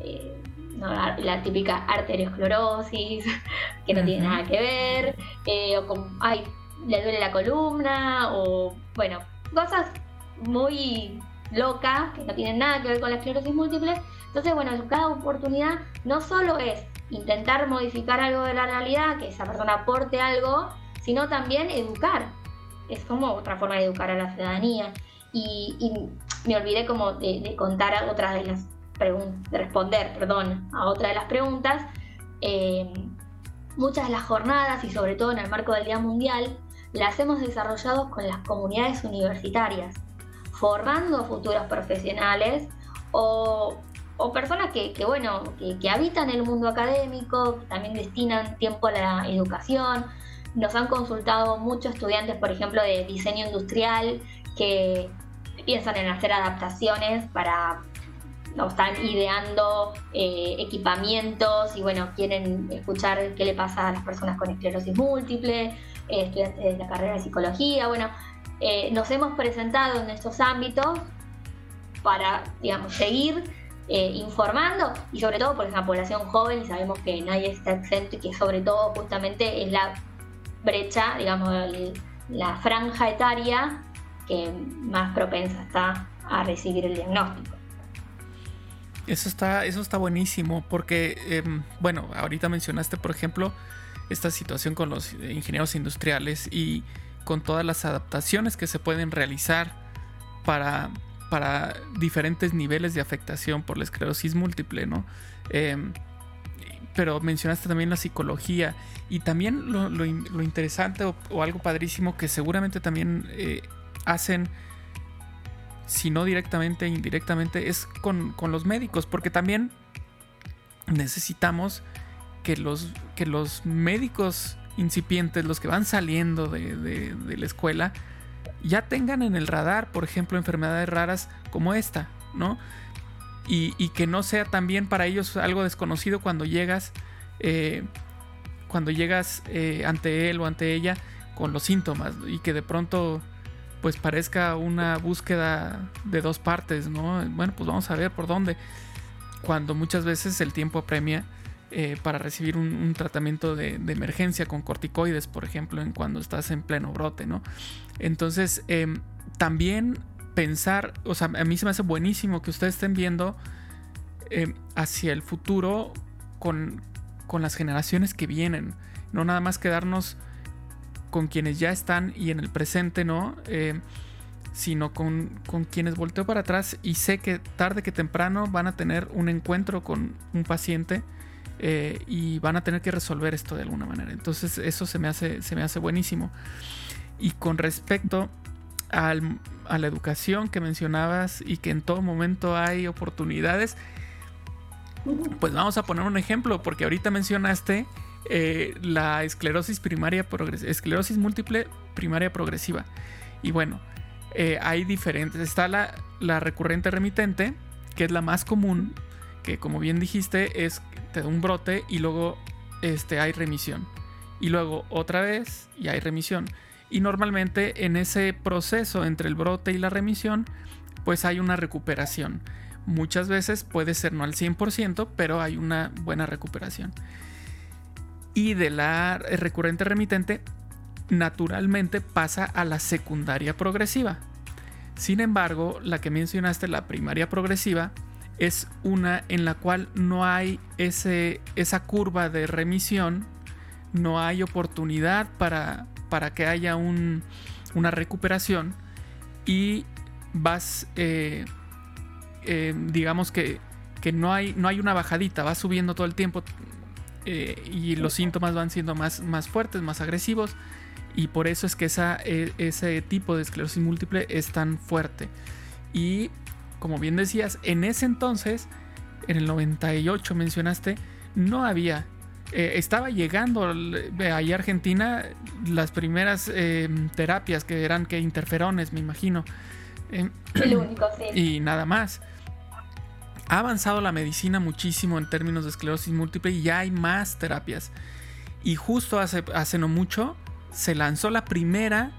eh, la, típica arteriosclerosis, <laughs> que no tiene nada que ver, eh, o con, ay, le duele la columna, o bueno, cosas muy locas que no tienen nada que ver con la esclerosis múltiple. Entonces, bueno, cada oportunidad no solo es intentar modificar algo de la realidad, que esa persona aporte algo, sino también educar. Es como otra forma de educar a la ciudadanía. Y, me olvidé como de, contar a otras de las preguntas, de responder, perdón, a otra de las preguntas. Eh, muchas de las jornadas y sobre todo en el marco del Día Mundial las hemos desarrollado con las comunidades universitarias, formando futuros profesionales o, personas que, bueno, que, habitan el mundo académico, que también destinan tiempo a la educación. Nos han consultado muchos estudiantes, por ejemplo, de diseño industrial, que piensan en hacer adaptaciones para no están ideando eh, equipamientos y bueno, quieren escuchar qué le pasa a las personas con esclerosis múltiple, eh, estudiantes de la carrera de psicología, bueno, eh, nos hemos presentado en estos ámbitos para, digamos, seguir informando y sobre todo por la población joven y sabemos que nadie está exento y que sobre todo justamente es la brecha, digamos, la franja etaria que más propensa está a recibir el diagnóstico. Eso está, eso está buenísimo, porque, em, bueno, ahorita mencionaste, por ejemplo, esta situación con los ingenieros industriales y con todas las adaptaciones que se pueden realizar para, para diferentes niveles de afectación por la esclerosis múltiple, ¿no? Em, pero mencionaste también la psicología y también lo, interesante o, algo padrísimo que seguramente también eh, hacen, si no directamente, indirectamente, es con, los médicos, porque también necesitamos que los, que los médicos incipientes, los que van saliendo de, la escuela, ya tengan en el radar, por ejemplo, enfermedades raras como esta, ¿no? Y, que no sea también para ellos algo desconocido cuando llegas, eh, cuando llegas eh, ante él o ante ella con los síntomas y que de pronto pues parezca una búsqueda de dos partes, ¿no? Bueno, pues vamos a ver por dónde. Cuando muchas veces el tiempo apremia eh, para recibir un, tratamiento de, emergencia con corticoides, por ejemplo, en cuando estás en pleno brote, ¿no? Entonces, em, también pensar, o sea, a mí se me hace buenísimo que ustedes estén viendo em, hacia el futuro con, con las generaciones que vienen, no nada más quedarnos con quienes ya están y en el presente, ¿no? Eh, sino con, quienes volteo para atrás y sé que tarde que temprano van a tener un encuentro con un paciente eh, y van a tener que resolver esto de alguna manera. Entonces eso se me hace, se me hace buenísimo. Y con respecto a la educación que mencionabas y que en todo momento hay oportunidades, pues vamos a poner un ejemplo, porque ahorita mencionaste eh, la esclerosis primaria esclerosis múltiple primaria progresiva. Y bueno, eh, hay diferentes. Está la, la, recurrente remitente, que es la más común, que como bien dijiste, es te da un brote y luego este, hay remisión. Y luego otra vez y hay remisión. Y normalmente en ese proceso entre el brote y la remisión, pues hay una recuperación. Muchas veces puede ser no al 100%, pero hay una buena recuperación y de la recurrente remitente naturalmente pasa a la secundaria progresiva. Sin embargo, la que mencionaste, la primaria progresiva, es una en la cual no hay ese, esa curva de remisión, no hay oportunidad para, para que haya una recuperación y vas, eh, eh, digamos que, que no, hay, no hay una bajadita, va subiendo todo el tiempo, eh, y los síntomas van siendo más, más fuertes, más agresivos y por eso es que esa, e, ese tipo de esclerosis múltiple es tan fuerte. Y como bien decías, en ese entonces, en el 98 mencionaste, no había, eh, estaba llegando ahí a Argentina las primeras em, terapias que eran que interferones, me imagino. Em, el único, sí. Y nada más ha avanzado la medicina muchísimo en términos de esclerosis múltiple y ya hay más terapias. Y justo hace, hace no mucho se lanzó la primera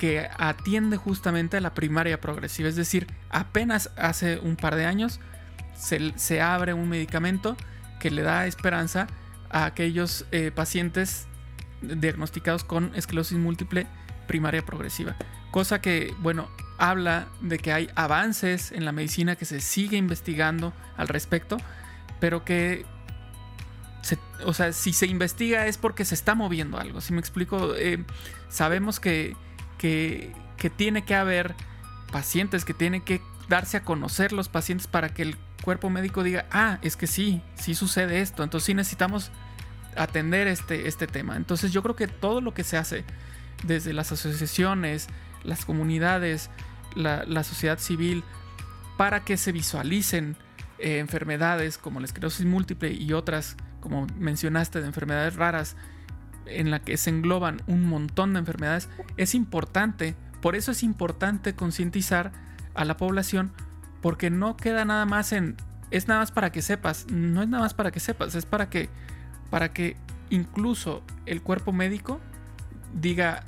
que atiende justamente a la primaria progresiva. Es decir, apenas hace un par de años se, abre un medicamento que le da esperanza a aquellos eh, pacientes diagnosticados con esclerosis múltiple primaria progresiva. Cosa que, bueno, habla de que hay avances en la medicina que se sigue investigando al respecto, pero que, o sea, si se investiga es porque se está moviendo algo. Si me explico, eh, sabemos que, que, tiene que haber pacientes, que tiene que darse a conocer los pacientes para que el cuerpo médico diga, ah, es que sí, sí sucede esto, entonces sí necesitamos atender este, este tema. Entonces yo creo que todo lo que se hace desde las asociaciones, las comunidades, la, sociedad civil, para que se visualicen eh, enfermedades como la esclerosis múltiple y otras, como mencionaste, de enfermedades raras, en la que se engloban un montón de enfermedades, es importante. Por eso es importante concientizar a la población, porque no queda nada más en... Es nada más para que sepas, no es nada más para que sepas, es para que, para que incluso el cuerpo médico diga,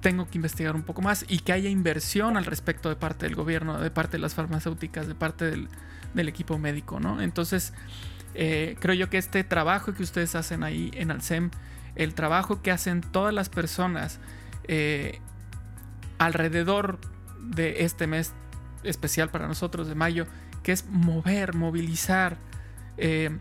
tengo que investigar un poco más y que haya inversión al respecto de parte del gobierno, de parte de las farmacéuticas, de parte del, equipo médico, ¿no? Entonces, eh, creo yo que este trabajo que ustedes hacen ahí en Alcem, el trabajo que hacen todas las personas eh, alrededor de este mes especial para nosotros de mayo, que es mover, movilizar, eh,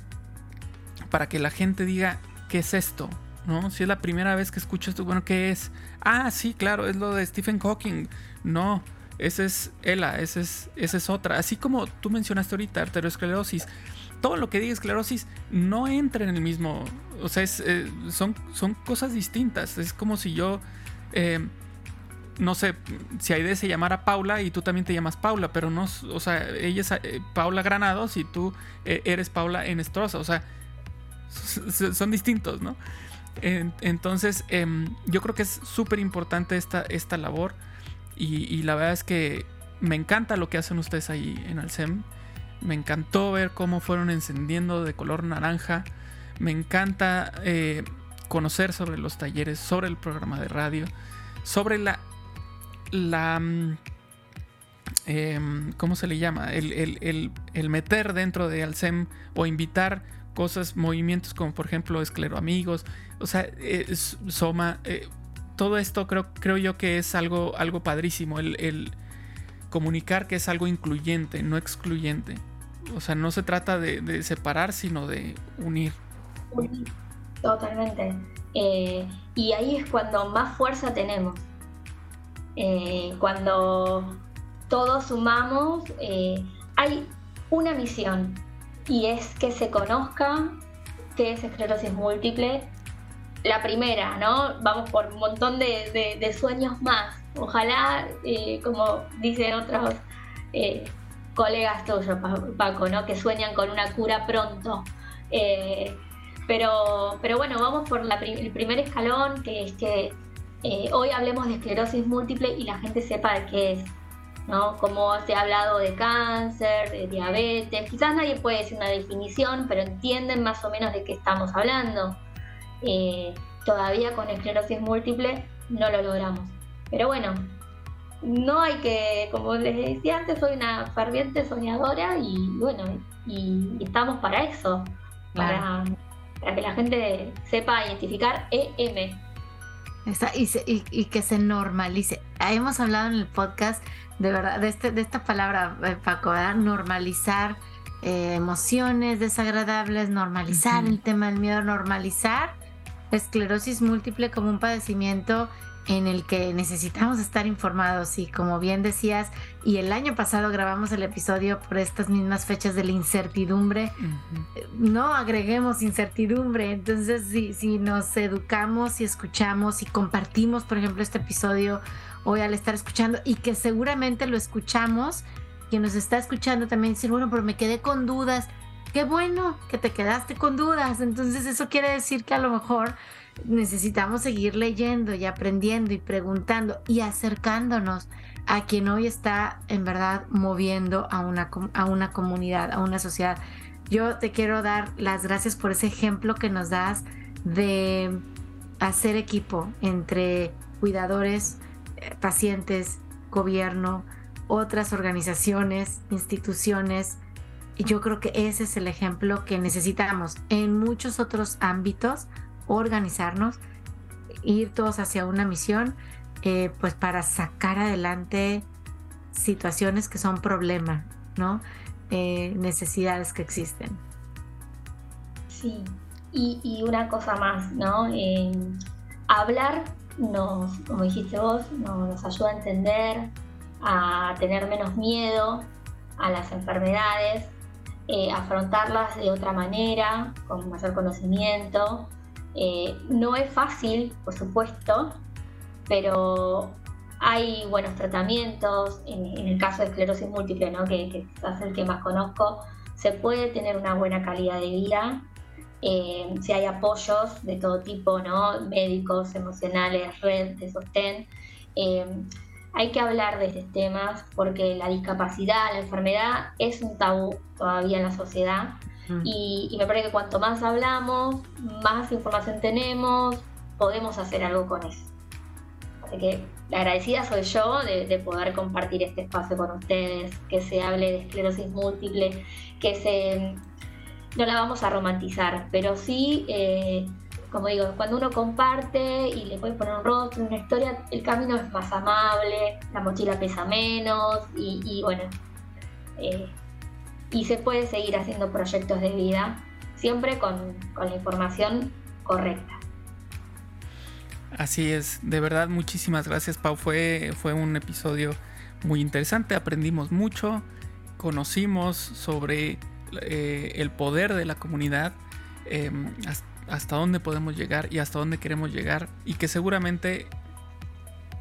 para que la gente diga, ¿qué es esto? ¿no? Si es la primera vez que escucho esto, bueno, ¿qué es? Ah, sí, claro, es lo de Stephen Hawking. No, esa es Ella, esa es, esa es otra. Así como tú mencionaste ahorita, arteriosclerosis. Todo lo que diga esclerosis no entra en el mismo. O sea, eh, son, son cosas distintas. Es como si yo. Eh, no sé, si Aide se llamara Paula y tú también te llamas Paula, pero no, o sea, ella es eh, Paula Granados y tú eres Paula Enestrosa, o sea, son distintos, ¿no? entonces, em, yo creo que es súper importante esta, esta labor y, la verdad es que me encanta lo que hacen ustedes ahí en Alcem. Me encantó ver cómo fueron encendiendo de color naranja. Me encanta eh, conocer sobre los talleres, sobre el programa de radio, sobre la... la mm, em, ¿Cómo se le llama? El, el meter dentro de Alcem o invitar cosas, movimientos como por ejemplo Escleroamigos, o sea, Soma, eh, todo esto creo, creo yo que es algo, algo padrísimo, el, comunicar que es algo incluyente, no excluyente. O sea, no se trata de, separar, sino de unir. Totalmente. Eh, y ahí es cuando más fuerza tenemos. Eh, cuando todos sumamos, hay una misión y es que se conozca qué es esclerosis múltiple. La primera, ¿no? Vamos por un montón de, sueños más. Ojalá, eh, como dicen otros eh, colegas tuyos, Paco, ¿no? Que sueñan con una cura pronto. Eh, pero, pero bueno, vamos por el primer escalón, que es que hoy hablemos de esclerosis múltiple y la gente sepa de qué es. ¿no? Como se ha hablado de cáncer, de diabetes, quizás nadie puede decir una definición, pero entienden más o menos de qué estamos hablando. Eh, todavía con esclerosis múltiple no lo logramos. Pero bueno, no hay que, como les decía antes, soy una ferviente soñadora y bueno, y, estamos para eso, para, para, que la gente sepa identificar EM. y, y, que se normalice. Hemos hablado en el podcast de verdad, de, este, de esta palabra, eh, Paco, normalizar eh, emociones desagradables, normalizar el tema del miedo, normalizar esclerosis múltiple como un padecimiento en el que necesitamos estar informados y como bien decías, y el año pasado grabamos el episodio por estas mismas fechas de la incertidumbre, no agreguemos incertidumbre, entonces si, si nos educamos y escuchamos y compartimos, por ejemplo, este episodio hoy al estar escuchando y que seguramente lo escuchamos, quien nos está escuchando también decir, bueno, pero me quedé con dudas. Qué bueno que te quedaste con dudas. Entonces eso quiere decir que a lo mejor necesitamos seguir leyendo y aprendiendo y preguntando y acercándonos a quien hoy está en verdad moviendo a una, a una comunidad, a una sociedad. Yo te quiero dar las gracias por ese ejemplo que nos das de hacer equipo entre cuidadores, pacientes, gobierno, otras organizaciones, instituciones. Y yo creo que ese es el ejemplo que necesitamos en muchos otros ámbitos, organizarnos, ir todos hacia una misión, eh, pues para sacar adelante situaciones que son problema, ¿no? Eh, necesidades que existen. Sí, y, una cosa más, ¿no? Eh, hablar nos, como dijiste vos, nos ayuda a entender, a tener menos miedo a las enfermedades, afrontarlas de otra manera, con mayor conocimiento. Eh, no es fácil, por supuesto, pero hay buenos tratamientos. En, el caso de esclerosis múltiple, ¿no? que, que es el que más conozco, se puede tener una buena calidad de vida. Eh, si hay apoyos de todo tipo, ¿no? médicos, emocionales, red de sostén hay que hablar de estos temas porque la discapacidad, la enfermedad es un tabú todavía en la sociedad mm. y, me parece que cuanto más hablamos, más información tenemos, podemos hacer algo con eso. Así que la agradecida soy yo de, poder compartir este espacio con ustedes, que se hable de esclerosis múltiple, que se... No la vamos a romantizar, pero sí... Eh, como digo, cuando uno comparte y le puede poner un rostro, una historia, el camino es más amable, la mochila pesa menos y, bueno, eh, y se puede seguir haciendo proyectos de vida, siempre con, la información correcta. Así es, de verdad muchísimas gracias Pau, fue, fue un episodio muy interesante, aprendimos mucho, conocimos sobre eh, el poder de la comunidad, eh, hasta dónde podemos llegar y hasta dónde queremos llegar y que seguramente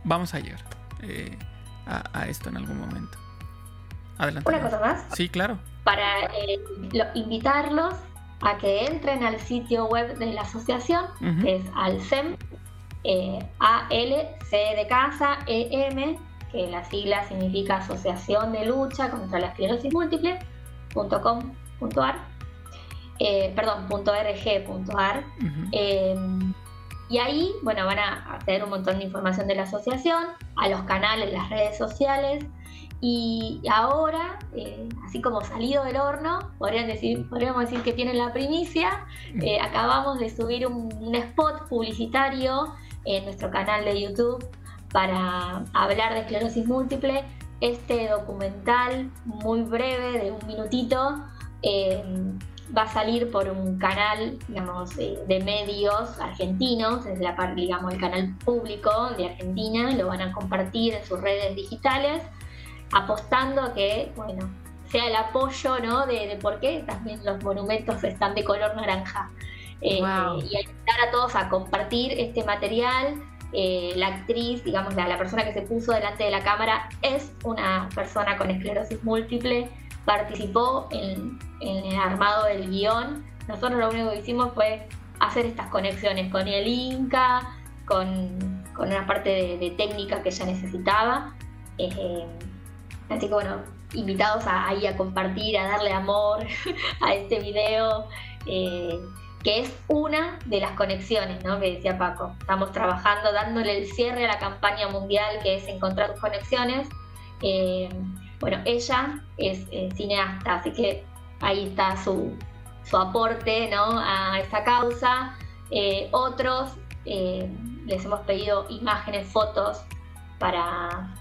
vamos a llegar eh, a, esto en algún momento. Adelante. Una cosa más. Sí, claro. Para eh, invitarlos a que entren al sitio web de la asociación, que es alcem, eh, A-L-C de casa, E-M, que la sigla significa Asociación de Lucha contra la Esclerosis Múltiple, eh, perdón, .rg.ar. Eh, y ahí, bueno, van a tener un montón de información de la asociación, a los canales, las redes sociales. Y ahora, eh, así como salido del horno, podrían decir, podríamos decir que tienen la primicia. acabamos de subir un, spot publicitario en nuestro canal de YouTube para hablar de esclerosis múltiple. Este documental muy breve de un minutito va a salir por un canal, digamos, de, medios argentinos, es la digamos, el canal público de Argentina, lo van a compartir en sus redes digitales, apostando a que, bueno, sea el apoyo, ¿no? De, por qué también los monumentos están de color naranja. Eh, y invitar a todos a compartir este material. Eh, la actriz, digamos, la, la persona que se puso delante de la cámara es una persona con esclerosis múltiple participó en, el armado del guion. Nosotros lo único que hicimos fue hacer estas conexiones con el Inca, con, una parte de, técnica que ella necesitaba. Eh, así que bueno, invitados ahí a compartir, a darle amor <laughs> a este video, eh, que es una de las conexiones, ¿no? Que decía Paco. Estamos trabajando, dándole el cierre a la campaña mundial que es encontrar tus conexiones. Eh, bueno, ella es eh, cineasta, así que ahí está su, aporte a esta causa. Otros les hemos pedido imágenes, fotos para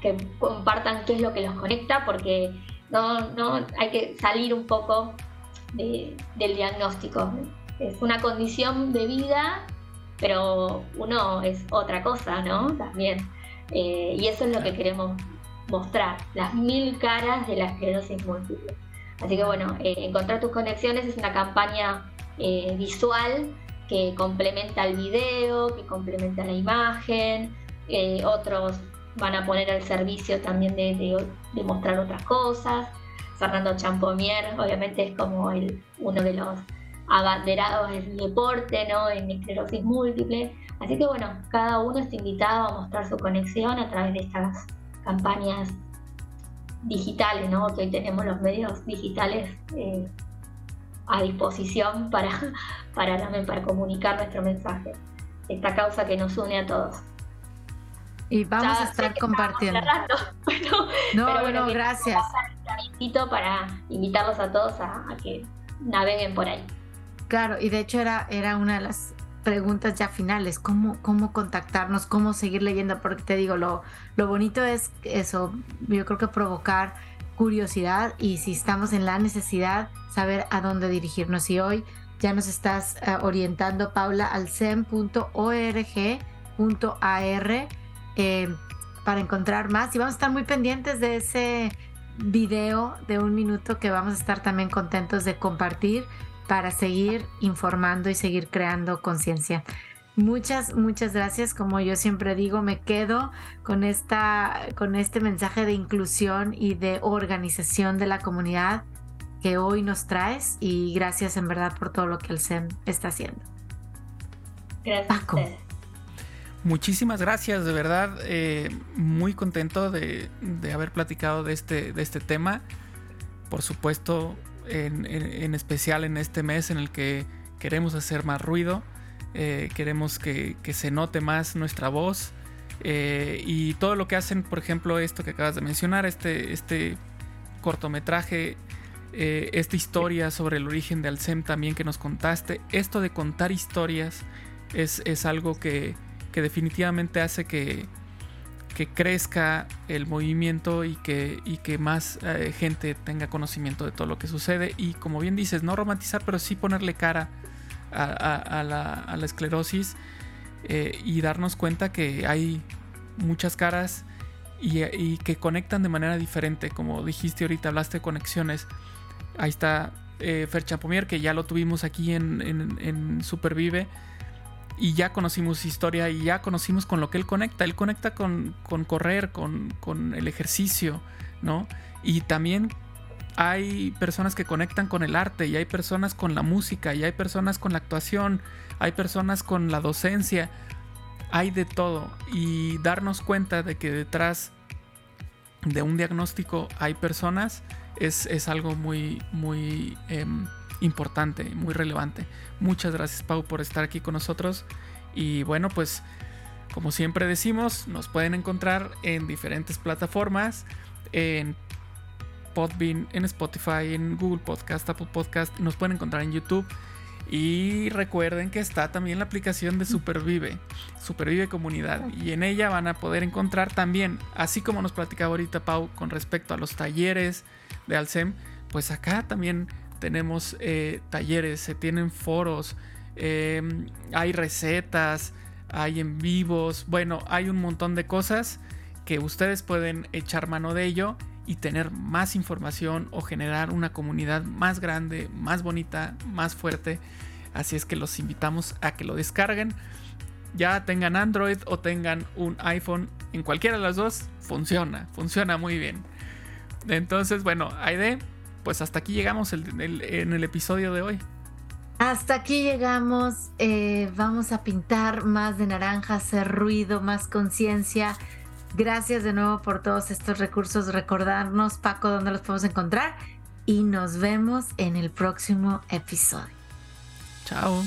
que compartan qué es lo que los conecta, porque no, no hay que salir un poco del diagnóstico. Es una condición de vida, pero uno es otra cosa, ¿no? También. y eso es lo que queremos mostrar las mil caras de la esclerosis múltiple. Así que bueno, eh, encontrar tus conexiones es una campaña eh, visual que complementa el video, que complementa la imagen, eh, otros van a poner al servicio también de, mostrar otras cosas. Fernando Champomier obviamente es como el, uno de los abanderados del deporte, ¿no? En esclerosis múltiple. Así que bueno, cada uno está invitado a mostrar su conexión a través de estas campañas digitales, ¿no? que hoy tenemos los medios digitales eh, a disposición para, <laughs> para, para comunicar nuestro mensaje, esta causa que nos une a todos. Y vamos a estar compartiendo. <laughs> no, bueno, gracias. Para invitarlos a todos a, que naveguen por ahí. Claro, y de hecho era, era una de las preguntas ya finales, cómo, cómo contactarnos, cómo seguir leyendo, porque te digo, lo, lo bonito es eso, yo creo que provocar curiosidad y si estamos en la necesidad, saber a dónde dirigirnos. Y hoy ya nos estás eh, orientando, Paula, al sem.org.ar eh, para encontrar más. Y vamos a estar muy pendientes de ese video de un minuto que vamos a estar también contentos de compartir para seguir informando y seguir creando conciencia. Muchas, muchas gracias. Como yo siempre digo, me quedo con, esta, con este mensaje de inclusión y de organización de la comunidad que hoy nos traes y gracias en verdad por todo lo que el SEM está haciendo. Gracias. Paco. Muchísimas gracias, de verdad, eh, muy contento de, haber platicado de este, de este tema. Por supuesto, en, especial en este mes en el que queremos hacer más ruido, eh, queremos que, se note más nuestra voz eh, y todo lo que hacen, por ejemplo, esto que acabas de mencionar, este, este cortometraje, esta historia sobre el origen de Alcem también que nos contaste, esto de contar historias es, es algo que, que definitivamente hace que, que crezca el movimiento y que, y que más eh, gente tenga conocimiento de todo lo que sucede. Y como bien dices, no romantizar, pero sí ponerle cara a, la, esclerosis eh, y darnos cuenta que hay muchas caras y, que conectan de manera diferente. Como dijiste ahorita, hablaste de conexiones. Ahí está eh, Fer Chapomier, que ya lo tuvimos aquí en, en Supervive y ya conocimos su historia y ya conocimos con lo que él conecta. Él conecta con, correr, con, el ejercicio, ¿no? Y también hay personas que conectan con el arte y hay personas con la música y hay personas con la actuación, hay personas con la docencia, hay de todo. Y darnos cuenta de que detrás de un diagnóstico hay personas es, algo muy, muy... Em, importante, muy relevante. Muchas gracias Pau por estar aquí con nosotros. Y bueno, pues como siempre decimos, nos pueden encontrar en diferentes plataformas, en Podbean, en Spotify, en Google Podcast, Apple Podcast, nos pueden encontrar en YouTube. Y recuerden que está también la aplicación de Supervive, Supervive Comunidad. Y en ella van a poder encontrar también, así como nos platicaba ahorita Pau con respecto a los talleres de Alcem, pues acá también tenemos eh, talleres, se tienen foros, em, hay recetas, hay en vivos, bueno, hay un montón de cosas que ustedes pueden echar mano de ello y tener más información o generar una comunidad más grande, más bonita, más fuerte. Así es que los invitamos a que lo descarguen. Ya tengan Android o tengan un iPhone, en cualquiera de las dos, funciona, funciona muy bien. Entonces, bueno, Aide, pues hasta aquí llegamos en el episodio de hoy. Hasta aquí llegamos. Eh, vamos a pintar más de naranja, hacer ruido, más conciencia. Gracias de nuevo por todos estos recursos. Recordarnos, Paco, dónde los podemos encontrar. Y nos vemos en el próximo episodio. Chao.